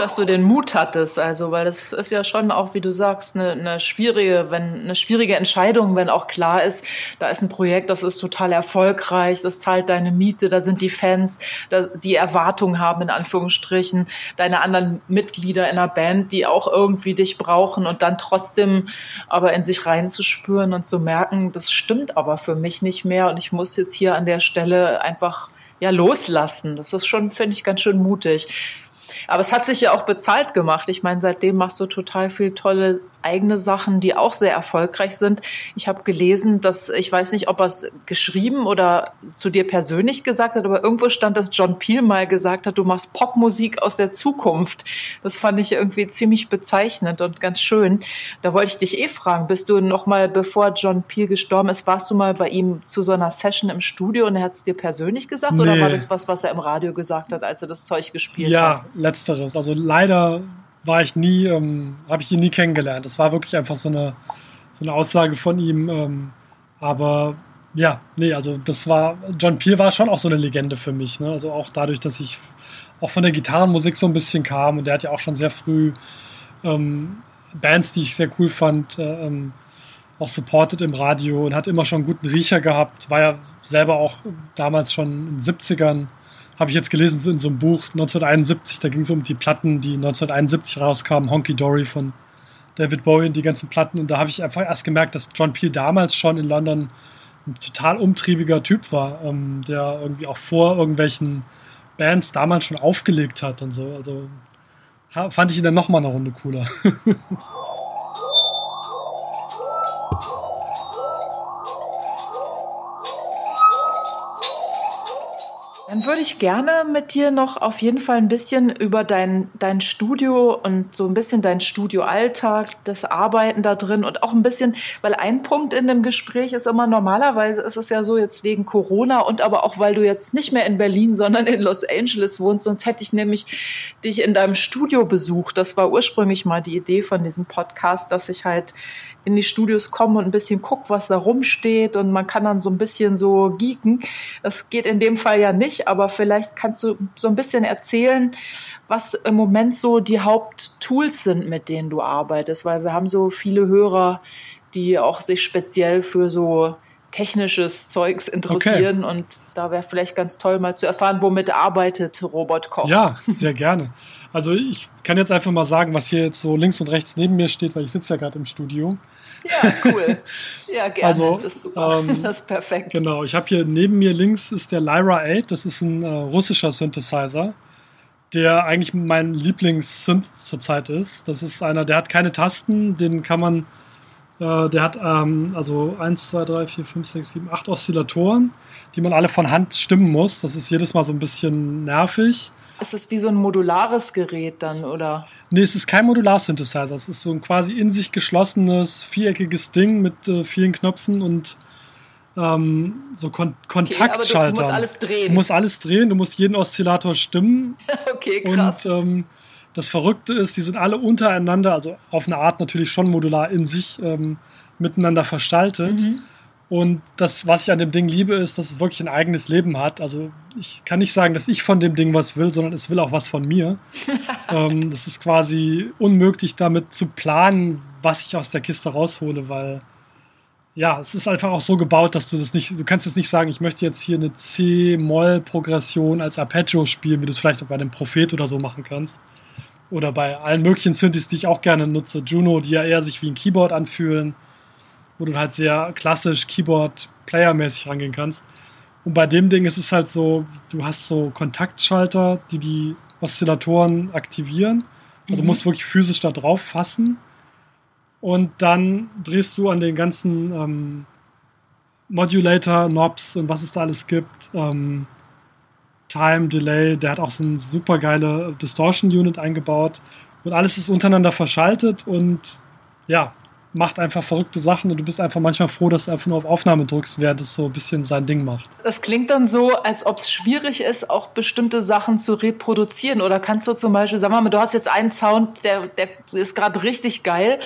Dass du den Mut hattest, also, weil das ist ja schon auch, wie du sagst, eine, eine schwierige, wenn eine schwierige Entscheidung, wenn auch klar ist, da ist ein Projekt, das ist total erfolgreich, das zahlt deine Miete, da sind die Fans, die Erwartungen haben in Anführungsstrichen, deine anderen Mitglieder in der Band, die auch irgendwie dich brauchen und dann trotzdem aber in sich reinzuspüren und zu merken, das stimmt aber für mich nicht mehr und ich muss jetzt hier an der Stelle einfach ja loslassen. Das ist schon, finde ich, ganz schön mutig. Aber es hat sich ja auch bezahlt gemacht. Ich meine, seitdem machst du total viel tolle eigene Sachen, die auch sehr erfolgreich sind. Ich habe gelesen, dass, ich weiß nicht, ob er es geschrieben oder zu dir persönlich gesagt hat, aber irgendwo stand, dass John Peel mal gesagt hat, du machst Popmusik aus der Zukunft. Das fand ich irgendwie ziemlich bezeichnend und ganz schön. Da wollte ich dich eh fragen, bist du noch mal, bevor John Peel gestorben ist, warst du mal bei ihm zu so einer Session im Studio und er hat es dir persönlich gesagt nee. oder war das was, was er im Radio gesagt hat, als er das Zeug gespielt ja, hat? Ja, letzteres. Also leider war ich nie, ähm, habe ich ihn nie kennengelernt. Das war wirklich einfach so eine, so eine Aussage von ihm. Ähm, aber ja, nee, also das war, John Peel war schon auch so eine Legende für mich. Ne? Also auch dadurch, dass ich auch von der Gitarrenmusik so ein bisschen kam und der hat ja auch schon sehr früh ähm, Bands, die ich sehr cool fand, äh, ähm, auch supported im Radio und hat immer schon einen guten Riecher gehabt. War ja selber auch damals schon in den 70ern habe ich jetzt gelesen in so einem Buch 1971, da ging es um die Platten, die 1971 rauskamen, Honky Dory von David Bowie und die ganzen Platten. Und da habe ich einfach erst gemerkt, dass John Peel damals schon in London ein total umtriebiger Typ war, ähm, der irgendwie auch vor irgendwelchen Bands damals schon aufgelegt hat und so. Also fand ich ihn dann nochmal eine Runde cooler. (laughs) Dann würde ich gerne mit dir noch auf jeden Fall ein bisschen über dein, dein Studio und so ein bisschen dein Studioalltag, das Arbeiten da drin und auch ein bisschen, weil ein Punkt in dem Gespräch ist immer, normalerweise ist es ja so jetzt wegen Corona und aber auch, weil du jetzt nicht mehr in Berlin, sondern in Los Angeles wohnst, sonst hätte ich nämlich dich in deinem Studio besucht. Das war ursprünglich mal die Idee von diesem Podcast, dass ich halt in die Studios komme und ein bisschen gucke, was da rumsteht und man kann dann so ein bisschen so geeken. Das geht in dem Fall ja nicht, aber vielleicht kannst du so ein bisschen erzählen, was im Moment so die Haupttools sind, mit denen du arbeitest, weil wir haben so viele Hörer, die auch sich speziell für so technisches Zeugs interessieren okay. und da wäre vielleicht ganz toll mal zu erfahren, womit arbeitet Robert Koch. Ja, sehr gerne. (laughs) Also ich kann jetzt einfach mal sagen, was hier jetzt so links und rechts neben mir steht, weil ich sitze ja gerade im Studio. Ja, cool. (laughs) Ja, gerne. Also, das ist super. Ähm, (laughs) das ist perfekt. Genau, ich habe hier neben mir links ist der Lyra 8. Das ist ein äh, russischer Synthesizer, der eigentlich mein Lieblings-Synth zurzeit ist. Das ist einer, der hat keine Tasten, den kann man, äh, der hat ähm, also 1, 2, 3, 4, 5, 6, 7, 8 Oszillatoren, die man alle von Hand stimmen muss. Das ist jedes Mal so ein bisschen nervig. Ist es wie so ein modulares Gerät dann, oder? Nee, es ist kein Modular-Synthesizer. Es ist so ein quasi in sich geschlossenes, viereckiges Ding mit äh, vielen Knöpfen und ähm, so Kon Kontaktschaltern. Okay, du musst alles drehen. Du musst alles drehen, du musst jeden Oszillator stimmen. (laughs) okay, krass. Und ähm, das Verrückte ist, die sind alle untereinander, also auf eine Art natürlich schon modular in sich ähm, miteinander verstaltet. Mhm. Und das, was ich an dem Ding liebe, ist, dass es wirklich ein eigenes Leben hat. Also ich kann nicht sagen, dass ich von dem Ding was will, sondern es will auch was von mir. (laughs) ähm, das ist quasi unmöglich, damit zu planen, was ich aus der Kiste raushole, weil ja, es ist einfach auch so gebaut, dass du das nicht, du kannst jetzt nicht sagen, ich möchte jetzt hier eine C-Moll-Progression als Arpeggio spielen, wie du es vielleicht auch bei einem Prophet oder so machen kannst. Oder bei allen möglichen Synthes, die ich auch gerne nutze. Juno, die ja eher sich wie ein Keyboard anfühlen wo du halt sehr klassisch Keyboard-Player-mäßig rangehen kannst. Und bei dem Ding ist es halt so, du hast so Kontaktschalter, die die Oszillatoren aktivieren. Also mhm. du musst wirklich physisch da drauf fassen. Und dann drehst du an den ganzen ähm, Modulator-Knobs und was es da alles gibt. Ähm, Time, Delay, der hat auch so eine super geile Distortion-Unit eingebaut. Und alles ist untereinander verschaltet und ja, macht einfach verrückte Sachen und du bist einfach manchmal froh, dass du einfach nur auf Aufnahme drückst, während es so ein bisschen sein Ding macht. Das klingt dann so, als ob es schwierig ist, auch bestimmte Sachen zu reproduzieren. Oder kannst du zum Beispiel, sag mal, du hast jetzt einen Sound, der, der ist gerade richtig geil.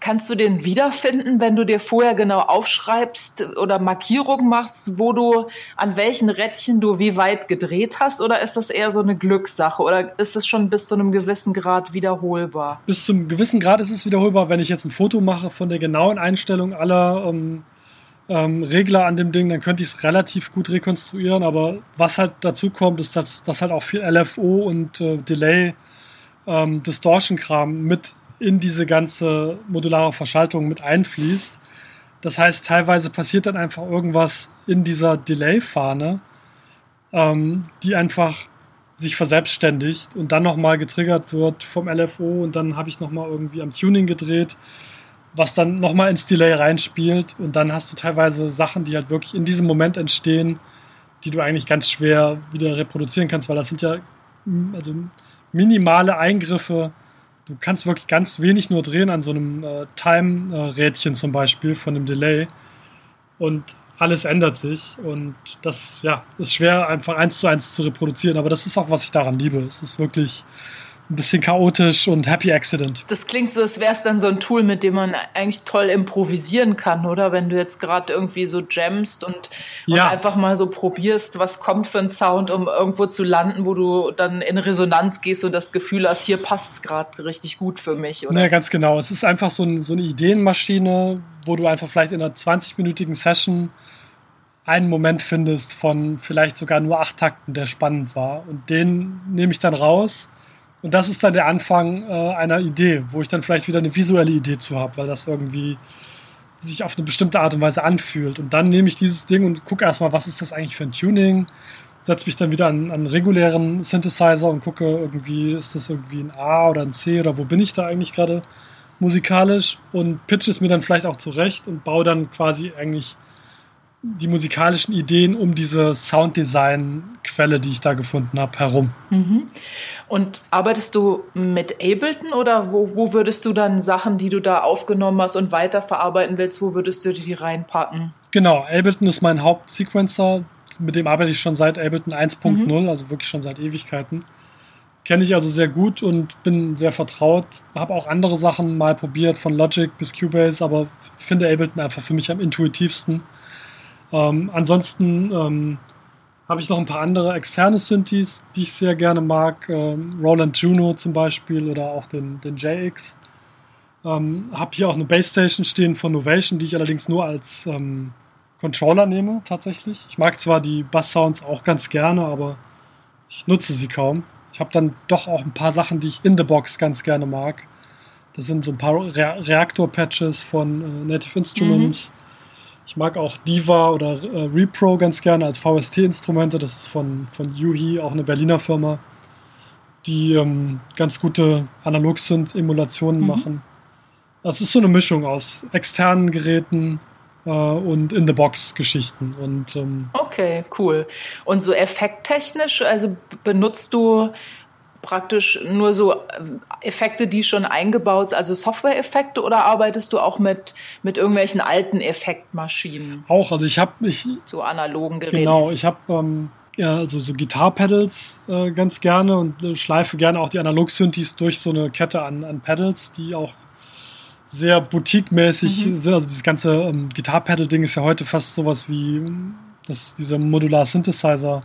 Kannst du den wiederfinden, wenn du dir vorher genau aufschreibst oder Markierungen machst, wo du an welchen Rädchen du wie weit gedreht hast? Oder ist das eher so eine Glückssache? Oder ist es schon bis zu einem gewissen Grad wiederholbar? Bis zum gewissen Grad ist es wiederholbar, wenn ich jetzt ein Foto mache von der genauen Einstellung aller ähm, ähm, Regler an dem Ding, dann könnte ich es relativ gut rekonstruieren. Aber was halt dazu kommt, ist, dass, dass halt auch viel LFO und äh, Delay, ähm, Distortion-Kram mit in diese ganze modulare Verschaltung mit einfließt. Das heißt, teilweise passiert dann einfach irgendwas in dieser Delay-Fahne, ähm, die einfach sich verselbstständigt und dann nochmal getriggert wird vom LFO und dann habe ich nochmal irgendwie am Tuning gedreht was dann nochmal ins Delay reinspielt und dann hast du teilweise Sachen, die halt wirklich in diesem Moment entstehen, die du eigentlich ganz schwer wieder reproduzieren kannst, weil das sind ja mm, also minimale Eingriffe. Du kannst wirklich ganz wenig nur drehen an so einem äh, Time-Rädchen zum Beispiel von dem Delay und alles ändert sich und das ja ist schwer einfach eins zu eins zu reproduzieren, aber das ist auch was ich daran liebe. Es ist wirklich ein bisschen chaotisch und Happy Accident. Das klingt so, als wäre es dann so ein Tool, mit dem man eigentlich toll improvisieren kann, oder? Wenn du jetzt gerade irgendwie so jammst und, und ja. einfach mal so probierst, was kommt für ein Sound, um irgendwo zu landen, wo du dann in Resonanz gehst und das Gefühl hast, hier passt es gerade richtig gut für mich, oder? Ja, ganz genau. Es ist einfach so, ein, so eine Ideenmaschine, wo du einfach vielleicht in einer 20-minütigen Session einen Moment findest von vielleicht sogar nur acht Takten, der spannend war. Und den nehme ich dann raus und das ist dann der Anfang äh, einer Idee, wo ich dann vielleicht wieder eine visuelle Idee zu habe, weil das irgendwie sich auf eine bestimmte Art und Weise anfühlt. Und dann nehme ich dieses Ding und gucke erstmal, was ist das eigentlich für ein Tuning, setze mich dann wieder an einen regulären Synthesizer und gucke irgendwie, ist das irgendwie ein A oder ein C oder wo bin ich da eigentlich gerade musikalisch und pitch es mir dann vielleicht auch zurecht und baue dann quasi eigentlich die musikalischen Ideen um diese Sounddesign-Quelle, die ich da gefunden habe, herum. Mhm. Und arbeitest du mit Ableton oder wo, wo würdest du dann Sachen, die du da aufgenommen hast und weiterverarbeiten willst, wo würdest du die reinpacken? Genau, Ableton ist mein Hauptsequencer. Mit dem arbeite ich schon seit Ableton 1.0, mhm. also wirklich schon seit Ewigkeiten. Kenne ich also sehr gut und bin sehr vertraut. Habe auch andere Sachen mal probiert, von Logic bis Cubase, aber finde Ableton einfach für mich am intuitivsten. Ähm, ansonsten ähm, habe ich noch ein paar andere externe Synthes, die ich sehr gerne mag. Ähm, Roland Juno zum Beispiel oder auch den, den JX. Ähm, habe hier auch eine Bassstation stehen von Novation, die ich allerdings nur als ähm, Controller nehme, tatsächlich. Ich mag zwar die Bass-Sounds auch ganz gerne, aber ich nutze sie kaum. Ich habe dann doch auch ein paar Sachen, die ich in the Box ganz gerne mag. Das sind so ein paar Re Reaktor-Patches von äh, Native Instruments. Mhm. Ich mag auch Diva oder äh, Repro ganz gerne als VST-Instrumente. Das ist von, von Yuhi, auch eine Berliner Firma, die ähm, ganz gute Analog-Synth-Emulationen mhm. machen. Das ist so eine Mischung aus externen Geräten äh, und In-the-Box-Geschichten. ähm, okay, cool. Und so effekttechnisch, also benutzt du praktisch nur so äh, Effekte, die schon eingebaut sind, also Software-Effekte oder arbeitest du auch mit, mit irgendwelchen alten Effektmaschinen? Auch, also ich habe ich so analogen Geräten. Genau, ich habe ähm, ja, also so Gitarre-Pedals äh, ganz gerne und äh, schleife gerne auch die Analog-Synthes durch so eine Kette an, an Pedals, die auch sehr boutique-mäßig mhm. sind. Also dieses ganze ähm, Gitarre-Pedal-Ding ist ja heute fast sowas wie das, diese Modular-Synthesizer.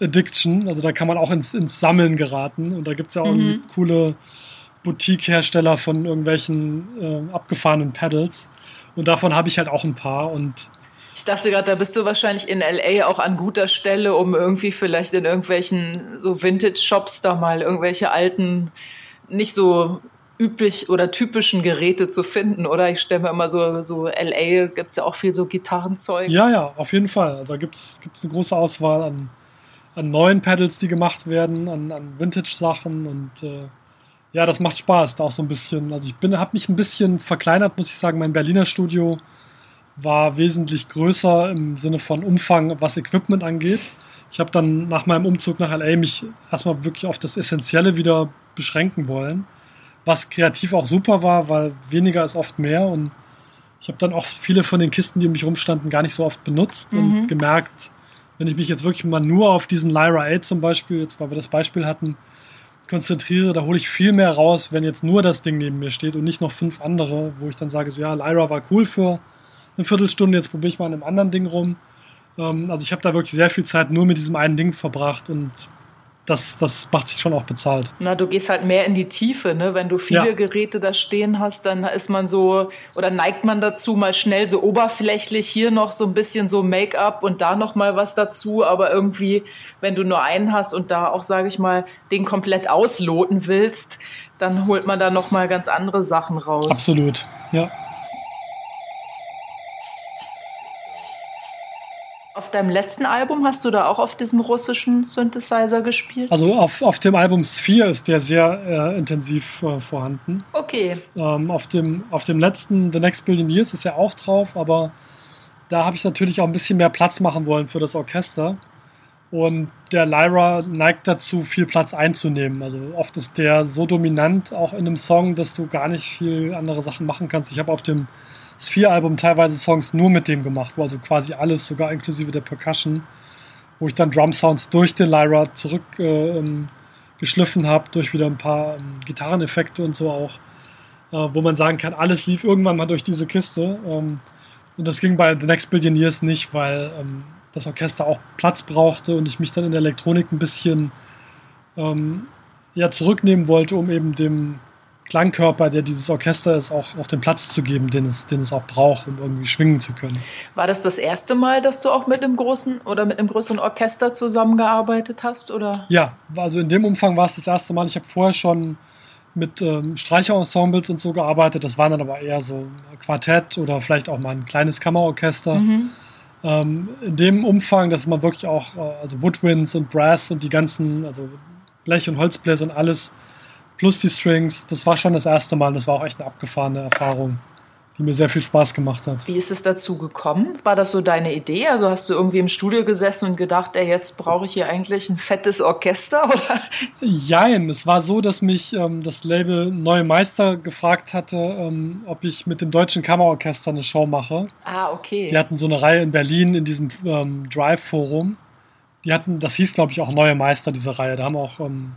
Addiction, also da kann man auch ins, ins Sammeln geraten und da gibt es ja auch mhm. coole Boutique-Hersteller von irgendwelchen äh, abgefahrenen Pedals und davon habe ich halt auch ein paar und ich dachte gerade, da bist du wahrscheinlich in LA auch an guter Stelle, um irgendwie vielleicht in irgendwelchen so Vintage-Shops da mal irgendwelche alten, nicht so üblich oder typischen Geräte zu finden, oder? Ich stelle mir immer so, so LA gibt es ja auch viel so Gitarrenzeug. Ja, ja, auf jeden Fall. Also da gibt es eine große Auswahl an, an neuen Pedals, die gemacht werden, an, an Vintage-Sachen und äh, ja, das macht Spaß, da auch so ein bisschen. Also ich bin, habe mich ein bisschen verkleinert, muss ich sagen. Mein Berliner Studio war wesentlich größer im Sinne von Umfang, was Equipment angeht. Ich habe dann nach meinem Umzug nach LA mich erstmal wirklich auf das Essentielle wieder beschränken wollen was kreativ auch super war, weil weniger ist oft mehr und ich habe dann auch viele von den Kisten, die um mich rumstanden, gar nicht so oft benutzt mhm. und gemerkt, wenn ich mich jetzt wirklich mal nur auf diesen Lyra 8 zum Beispiel, jetzt weil wir das Beispiel hatten, konzentriere, da hole ich viel mehr raus, wenn jetzt nur das Ding neben mir steht und nicht noch fünf andere, wo ich dann sage, so ja, Lyra war cool für eine Viertelstunde, jetzt probiere ich mal an einem anderen Ding rum. Ähm, also ich habe da wirklich sehr viel Zeit nur mit diesem einen Ding verbracht und das, das macht sich schon auch bezahlt. Na, du gehst halt mehr in die Tiefe, ne? Wenn du viele ja. Geräte da stehen hast, dann ist man so, oder neigt man dazu, mal schnell so oberflächlich hier noch so ein bisschen so Make-up und da noch mal was dazu, aber irgendwie, wenn du nur einen hast und da auch, sage ich mal, den komplett ausloten willst, dann holt man da noch mal ganz andere Sachen raus. Absolut, ja. Auf deinem letzten Album hast du da auch auf diesem russischen Synthesizer gespielt? Also auf, auf dem Album Sphere ist der sehr äh, intensiv äh, vorhanden. Okay. Ähm, auf, dem, auf dem letzten The Next Billion Years ist er auch drauf, aber da habe ich natürlich auch ein bisschen mehr Platz machen wollen für das Orchester. Und der Lyra neigt dazu, viel Platz einzunehmen. Also oft ist der so dominant auch in einem Song, dass du gar nicht viel andere Sachen machen kannst. Ich habe auf dem Sphere-Album teilweise Songs nur mit dem gemacht, also quasi alles, sogar inklusive der Percussion, wo ich dann Drum-Sounds durch den Lyra zurück äh, ähm, habe, durch wieder ein paar ähm, Gitarreneffekte und so auch, äh, wo man sagen kann, alles lief irgendwann mal durch diese Kiste. Ähm, und das ging bei The Next Billion Years nicht, weil ähm, das Orchester auch Platz brauchte und ich mich dann in der Elektronik ein bisschen ähm, ja, zurücknehmen wollte, um eben dem Klangkörper, der dieses Orchester ist, auch, auch den Platz zu geben, den es, den es auch braucht, um irgendwie schwingen zu können. War das das erste Mal, dass du auch mit einem großen oder mit einem größeren Orchester zusammengearbeitet hast? Oder? Ja, also in dem Umfang war es das erste Mal. Ich habe vorher schon mit ähm, Streicherensembles und so gearbeitet. Das waren dann aber eher so Quartett oder vielleicht auch mal ein kleines Kammerorchester. Mhm. Ähm, in dem Umfang, dass man wirklich auch, äh, also Woodwinds und Brass und die ganzen, also Blech- und Holzbläser und alles plus die Strings. Das war schon das erste Mal. Das war auch echt eine abgefahrene Erfahrung, die mir sehr viel Spaß gemacht hat. Wie ist es dazu gekommen? War das so deine Idee? Also hast du irgendwie im Studio gesessen und gedacht, ey, jetzt brauche ich hier eigentlich ein fettes Orchester? (laughs) Oder? Jein, es war so, dass mich ähm, das Label Neue Meister gefragt hatte, ähm, ob ich mit dem Deutschen Kammerorchester eine Show mache. Ah, okay. Die hatten so eine Reihe in Berlin in diesem ähm, Drive-Forum. Die hatten, das hieß, glaube ich, auch Neue Meister, diese Reihe. Da haben auch ähm,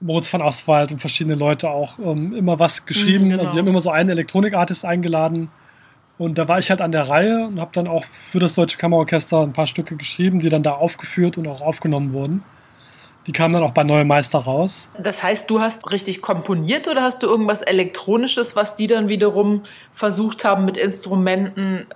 Moritz von Oswald und verschiedene Leute auch ähm, immer was geschrieben. Mhm, genau. also die haben immer so einen Elektronikartist eingeladen. Und da war ich halt an der Reihe und habe dann auch für das Deutsche Kammerorchester ein paar Stücke geschrieben, die dann da aufgeführt und auch aufgenommen wurden. Die kamen dann auch bei Neue Meister raus. Das heißt, du hast richtig komponiert oder hast du irgendwas Elektronisches, was die dann wiederum versucht haben, mit Instrumenten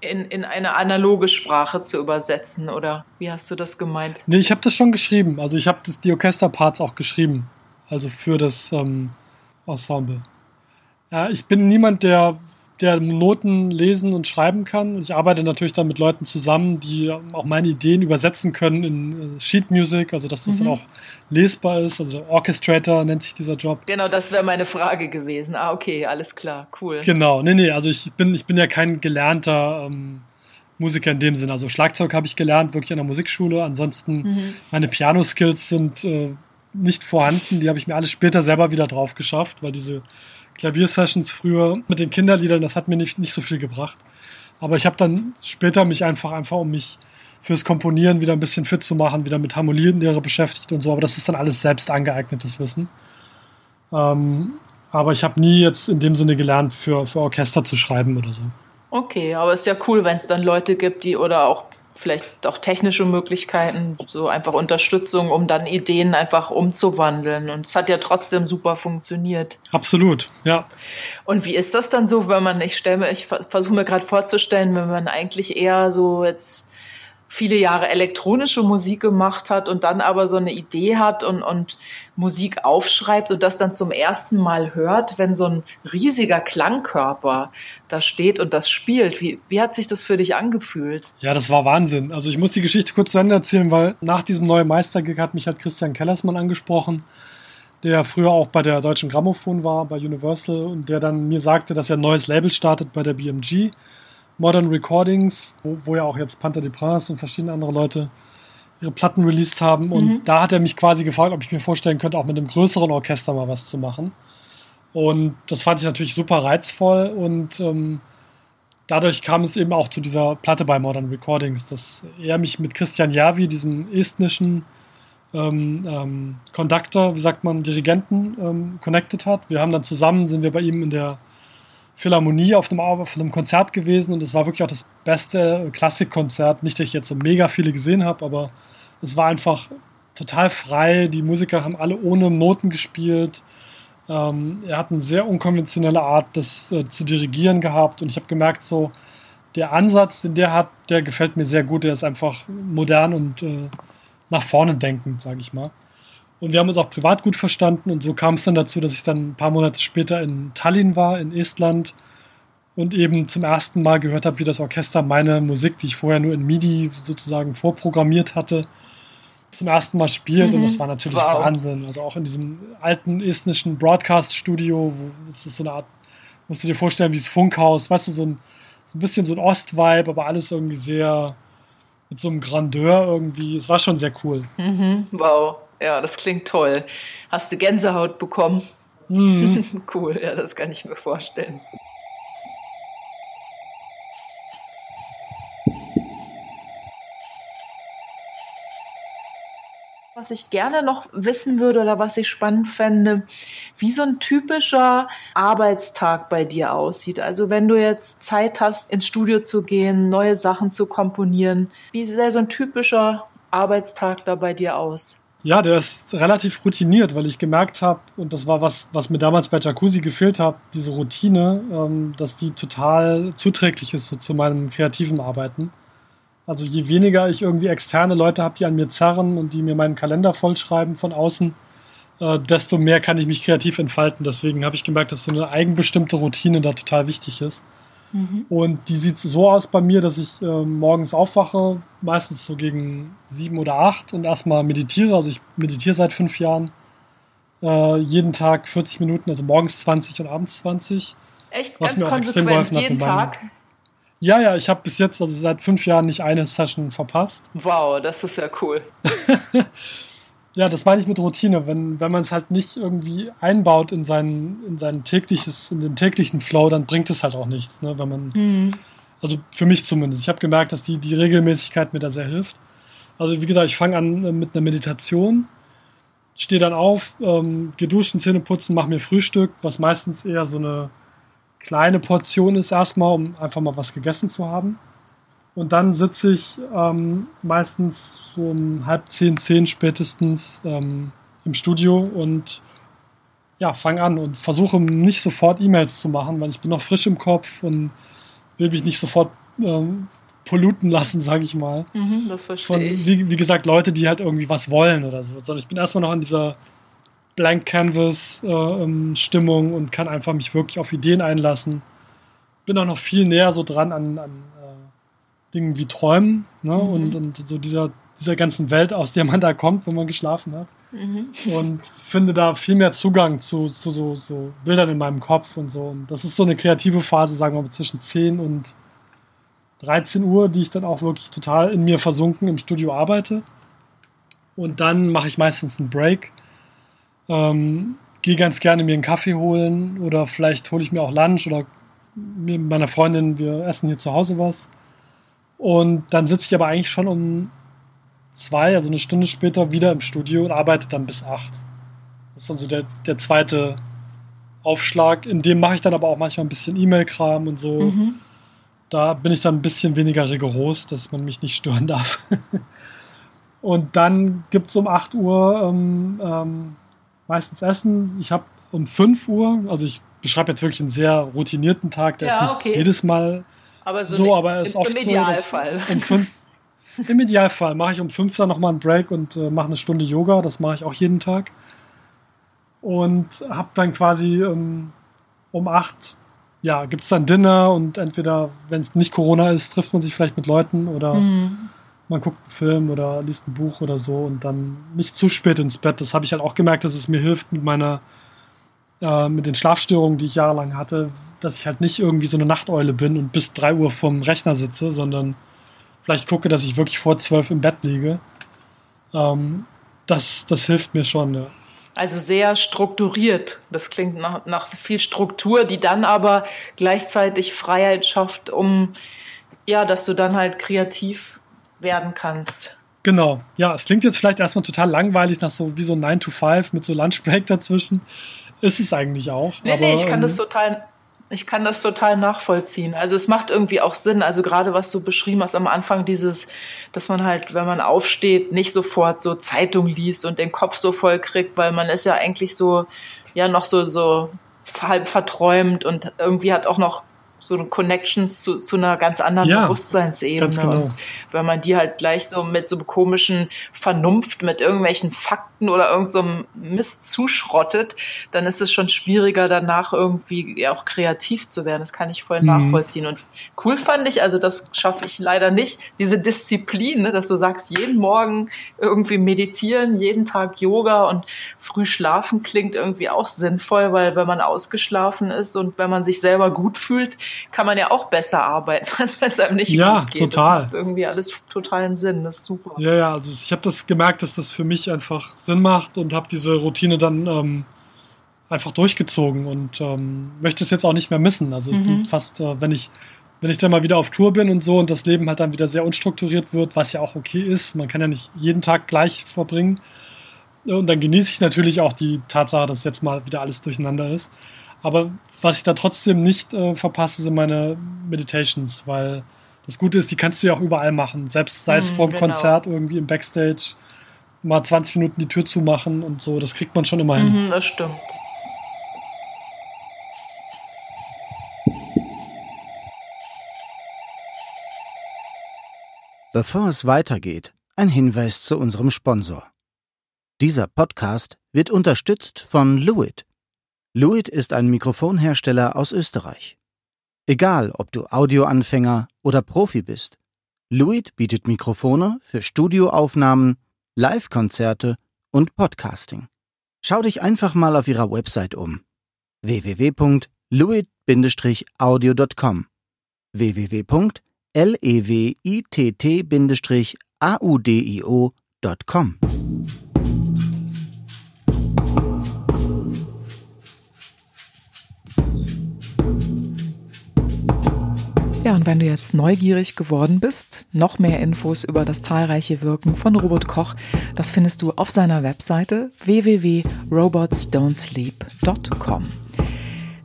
in, in eine analoge Sprache zu übersetzen oder wie hast du das gemeint? Nee, ich habe das schon geschrieben. Also ich habe die Orchesterparts auch geschrieben. Also für das ähm, Ensemble. Ja, ich bin niemand, der der Noten lesen und schreiben kann. Ich arbeite natürlich dann mit Leuten zusammen, die auch meine Ideen übersetzen können in äh, Sheet Music, also dass das mhm. dann auch lesbar ist. Also Orchestrator nennt sich dieser Job. Genau, das wäre meine Frage gewesen. Ah, okay, alles klar, cool. Genau, nee, nee, also ich bin, ich bin ja kein gelernter ähm, Musiker in dem Sinne. Also Schlagzeug habe ich gelernt, wirklich an der Musikschule. Ansonsten mhm. meine Piano-Skills sind äh, nicht vorhanden. Die habe ich mir alles später selber wieder drauf geschafft, weil diese Klaviersessions früher mit den Kinderliedern, das hat mir nicht, nicht so viel gebracht. Aber ich habe dann später mich einfach, einfach um mich fürs Komponieren wieder ein bisschen fit zu machen, wieder mit Harmonienlehre beschäftigt und so. Aber das ist dann alles selbst angeeignetes Wissen. Ähm, Aber ich habe nie jetzt in dem Sinne gelernt, für, für Orchester zu schreiben oder so. Okay, aber ist ja cool, wenn es dann Leute gibt, die oder auch vielleicht auch technische Möglichkeiten, so einfach Unterstützung, um dann Ideen einfach umzuwandeln. Und es hat ja trotzdem super funktioniert. Absolut, ja. Und wie ist das dann so, wenn man, ich stelle mir, ich versuche mir gerade vorzustellen, wenn man eigentlich eher so jetzt viele Jahre elektronische Musik gemacht hat und dann aber so eine Idee hat und, und Musik aufschreibt und das dann zum ersten Mal hört, wenn so ein riesiger Klangkörper da steht und das spielt. Wie, wie hat sich das für dich angefühlt? Ja, das war Wahnsinn. Also ich muss die Geschichte kurz zu Ende erzählen, weil nach diesem neuen Meistergig hat mich halt Christian Kellersmann angesprochen, der früher auch bei der Deutschen Grammophon war, bei Universal und der dann mir sagte, dass er ein neues Label startet bei der BMG Modern Recordings, wo, wo ja auch jetzt Panther de Prince und verschiedene andere Leute ihre Platten released haben. Und mhm. da hat er mich quasi gefragt, ob ich mir vorstellen könnte, auch mit einem größeren Orchester mal was zu machen. Und das fand ich natürlich super reizvoll und ähm, dadurch kam es eben auch zu dieser Platte bei Modern Recordings, dass er mich mit Christian Javi, diesem estnischen ähm, ähm, Conductor, wie sagt man, Dirigenten, ähm, connected hat. Wir haben dann zusammen, sind wir bei ihm in der Philharmonie auf einem, auf einem Konzert gewesen und es war wirklich auch das beste Klassikkonzert. Nicht, dass ich jetzt so mega viele gesehen habe, aber es war einfach total frei. Die Musiker haben alle ohne Noten gespielt. Ähm, er hat eine sehr unkonventionelle Art, das äh, zu dirigieren gehabt und ich habe gemerkt, so der Ansatz, den der hat, der gefällt mir sehr gut. Der ist einfach modern und äh, nach vorne denkend, sage ich mal. Und wir haben uns auch privat gut verstanden und so kam es dann dazu, dass ich dann ein paar Monate später in Tallinn war, in Estland und eben zum ersten Mal gehört habe, wie das Orchester meine Musik, die ich vorher nur in MIDI sozusagen vorprogrammiert hatte, zum ersten Mal spielt. Mhm. Und das war natürlich wow. Wahnsinn. Also auch in diesem alten estnischen Broadcast-Studio, wo es ist so eine Art, musst du dir vorstellen, wie das Funkhaus, weißt du, so ein, so ein bisschen so ein Ost-Vibe, aber alles irgendwie sehr mit so einem Grandeur irgendwie. Es war schon sehr cool. Mhm. Wow. Ja, das klingt toll. Hast du Gänsehaut bekommen? Mhm. (laughs) cool, ja, das kann ich mir vorstellen. Was ich gerne noch wissen würde oder was ich spannend fände, wie so ein typischer Arbeitstag bei dir aussieht. Also wenn du jetzt Zeit hast, ins Studio zu gehen, neue Sachen zu komponieren, wie sähe so ein typischer Arbeitstag da bei dir aus? Ja, der ist relativ routiniert, weil ich gemerkt habe, und das war was, was mir damals bei Jacuzzi gefehlt hat, diese Routine, ähm, dass die total zuträglich ist so zu meinem kreativen Arbeiten. Also je weniger ich irgendwie externe Leute habe, die an mir zerren und die mir meinen Kalender vollschreiben von außen, äh, desto mehr kann ich mich kreativ entfalten. Deswegen habe ich gemerkt, dass so eine eigenbestimmte Routine da total wichtig ist. Mhm. Und die sieht so aus bei mir, dass ich äh, morgens aufwache, meistens so gegen sieben oder acht und erstmal meditiere. Also ich meditiere seit fünf Jahren. Äh, jeden Tag 40 Minuten, also morgens 20 und abends 20. Echt? Was Ganz mir auch extrem geholfen jeden hat Tag? Ja, ja, ich habe bis jetzt, also seit fünf Jahren, nicht eine Session verpasst. Wow, das ist ja cool. (laughs) Ja, das meine ich mit Routine. Wenn, wenn man es halt nicht irgendwie einbaut in seinen, in sein tägliches, in den täglichen Flow, dann bringt es halt auch nichts. Ne? Wenn man, mhm. also für mich zumindest. Ich habe gemerkt, dass die, die Regelmäßigkeit mir da sehr hilft. Also wie gesagt, ich fange an äh, mit einer Meditation, stehe dann auf, ähm, gehe duschen, Zähne putzen, mache mir Frühstück, was meistens eher so eine kleine Portion ist erstmal, um einfach mal was gegessen zu haben. Und dann sitze ich ähm, meistens so um halb zehn, zehn spätestens ähm, im Studio und ja, fange an und versuche nicht sofort E-Mails zu machen, weil ich bin noch frisch im Kopf und will mich nicht sofort ähm, polluten lassen, (laughs) sage ich mal. Mhm, das verstehe ich. Wie, wie, gesagt, Leute, die halt irgendwie was wollen oder so. Sondern ich bin erstmal noch in dieser Blank Canvas äh, ähm, Stimmung und kann einfach mich wirklich auf Ideen einlassen. Bin auch noch viel näher so dran an, an Dingen wie Träumen ne? Mhm. und, und so dieser, dieser ganzen Welt, aus der man da kommt, wenn man geschlafen hat. Mhm. Und finde da viel mehr Zugang zu, zu so, so, Bildern in meinem Kopf und so. Und das ist so eine kreative Phase, sagen wir mal, zwischen 10 und 13 Uhr, die ich dann auch wirklich total in mir versunken im Studio arbeite. Und dann mache ich meistens einen Break. Ähm, Gehe ganz gerne mir einen Kaffee holen oder vielleicht hole ich mir auch Lunch oder mit meiner Freundin, wir essen hier zu Hause was. Und dann sitze ich aber eigentlich schon um zwei, also eine Stunde später wieder im Studio und arbeite dann bis acht. Das ist dann so der, der zweite Aufschlag. In dem mache ich dann aber auch manchmal ein bisschen E-Mail-Kram und so. Mhm. Da bin ich dann ein bisschen weniger rigoros, dass man mich nicht stören (laughs) darf. und dann gibt es um 8 Uhr ähm, ähm, meistens Essen. Ich habe um 5 Uhr, also ich beschreibe jetzt wirklich einen sehr routinierten Tag, der ja, ist nicht okay. jedes Mal aber so, so aber es ist oft im Idealfall. so, um 5 im Idealfall mache ich um 5 dann nochmal einen Break und äh, mache eine Stunde Yoga. Das mache ich auch jeden Tag. Und habe dann quasi ähm, um 8 ja, gibt es dann Dinner und entweder, wenn es nicht Corona ist, trifft man sich vielleicht mit Leuten oder mhm. man guckt einen Film oder liest ein Buch oder so und dann nicht zu spät ins Bett. Das habe ich halt auch gemerkt, dass es mir hilft mit meiner, äh, mit den Schlafstörungen, die ich jahrelang hatte, dass ich halt nicht irgendwie so eine Nachteule bin und bis 3 Uhr vorm Rechner sitze, sondern vielleicht gucke, dass ich wirklich vor 12 im Bett liege. Ähm, das, das hilft mir schon, ja. Also sehr strukturiert. Das klingt nach, nach viel Struktur, die dann aber gleichzeitig Freiheit schafft, um ja, dass du dann halt kreativ werden kannst. Genau, ja, es klingt jetzt vielleicht erstmal total langweilig nach so wie so 9 to 5 mit so Lunchbreak dazwischen. Ist es eigentlich auch. Nee, aber, nee, ich kann ähm, das total ich kann das total nachvollziehen. Also es macht irgendwie auch Sinn. Also gerade was du beschrieben hast am Anfang, dieses, dass man halt, wenn man aufsteht, nicht sofort so Zeitung liest und den Kopf so voll kriegt, weil man ist ja eigentlich so, ja, noch so, so halb verträumt und irgendwie hat auch noch so Connections zu, zu einer ganz anderen ja, Bewusstseinsebene. Ganz genau. Und wenn man die halt gleich so mit so komischen Vernunft, mit irgendwelchen Fakten oder irgendeinem so Mist zuschrottet, dann ist es schon schwieriger, danach irgendwie auch kreativ zu werden. Das kann ich voll mhm. nachvollziehen. Und cool fand ich, also das schaffe ich leider nicht, diese Disziplin, ne, dass du sagst, jeden Morgen irgendwie meditieren, jeden Tag Yoga und früh schlafen klingt irgendwie auch sinnvoll, weil wenn man ausgeschlafen ist und wenn man sich selber gut fühlt, kann man ja auch besser arbeiten, (laughs) als wenn es einem nicht ja, gut geht. Ja, total. Das macht irgendwie alles totalen Sinn. Das ist super. Ja, ja, also ich habe das gemerkt, dass das für mich einfach Sinn macht und habe diese Routine dann ähm, einfach durchgezogen und ähm, möchte es jetzt auch nicht mehr missen. Also ich mhm. bin fast, äh, wenn ich wenn ich dann mal wieder auf Tour bin und so und das Leben halt dann wieder sehr unstrukturiert wird, was ja auch okay ist, man kann ja nicht jeden Tag gleich verbringen. Und dann genieße ich natürlich auch die Tatsache, dass jetzt mal wieder alles durcheinander ist. Aber was ich da trotzdem nicht äh, verpasse, sind meine Meditations, weil das Gute ist, die kannst du ja auch überall machen. Selbst sei es mm, vor dem genau. Konzert irgendwie im Backstage mal 20 Minuten die Tür zumachen und so, das kriegt man schon immer hin. Mhm, das stimmt. Bevor es weitergeht, ein Hinweis zu unserem Sponsor. Dieser Podcast wird unterstützt von Luit Luit ist ein Mikrofonhersteller aus Österreich. Egal, ob du Audioanfänger oder Profi bist, Luit bietet Mikrofone für Studioaufnahmen, Live-Konzerte und Podcasting. Schau dich einfach mal auf ihrer Website um. www.luit-audio.com www.lewitt-audio.com Ja, und wenn du jetzt neugierig geworden bist, noch mehr Infos über das zahlreiche Wirken von Robert Koch, das findest du auf seiner Webseite www.robotsdon'tsleep.com.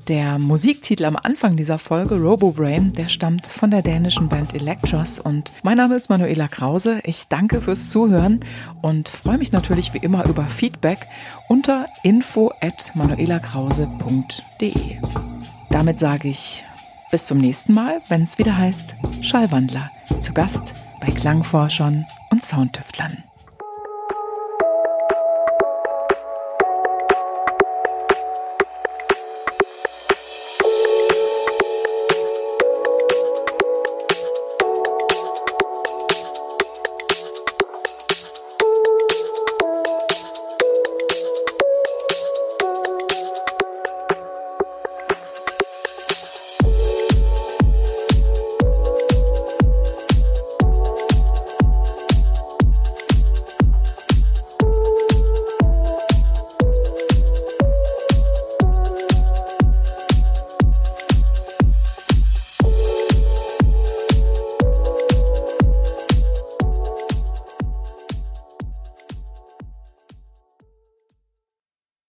Der Musiktitel am Anfang dieser Folge, Robobrain, der stammt von der dänischen Band Electros und mein Name ist Manuela Krause. Ich danke fürs Zuhören und freue mich natürlich wie immer über Feedback unter info at manuelakrause.de. Damit sage ich bis zum nächsten Mal, wenn es wieder heißt Schallwandler. Zu Gast bei Klangforschern und Soundtüftlern.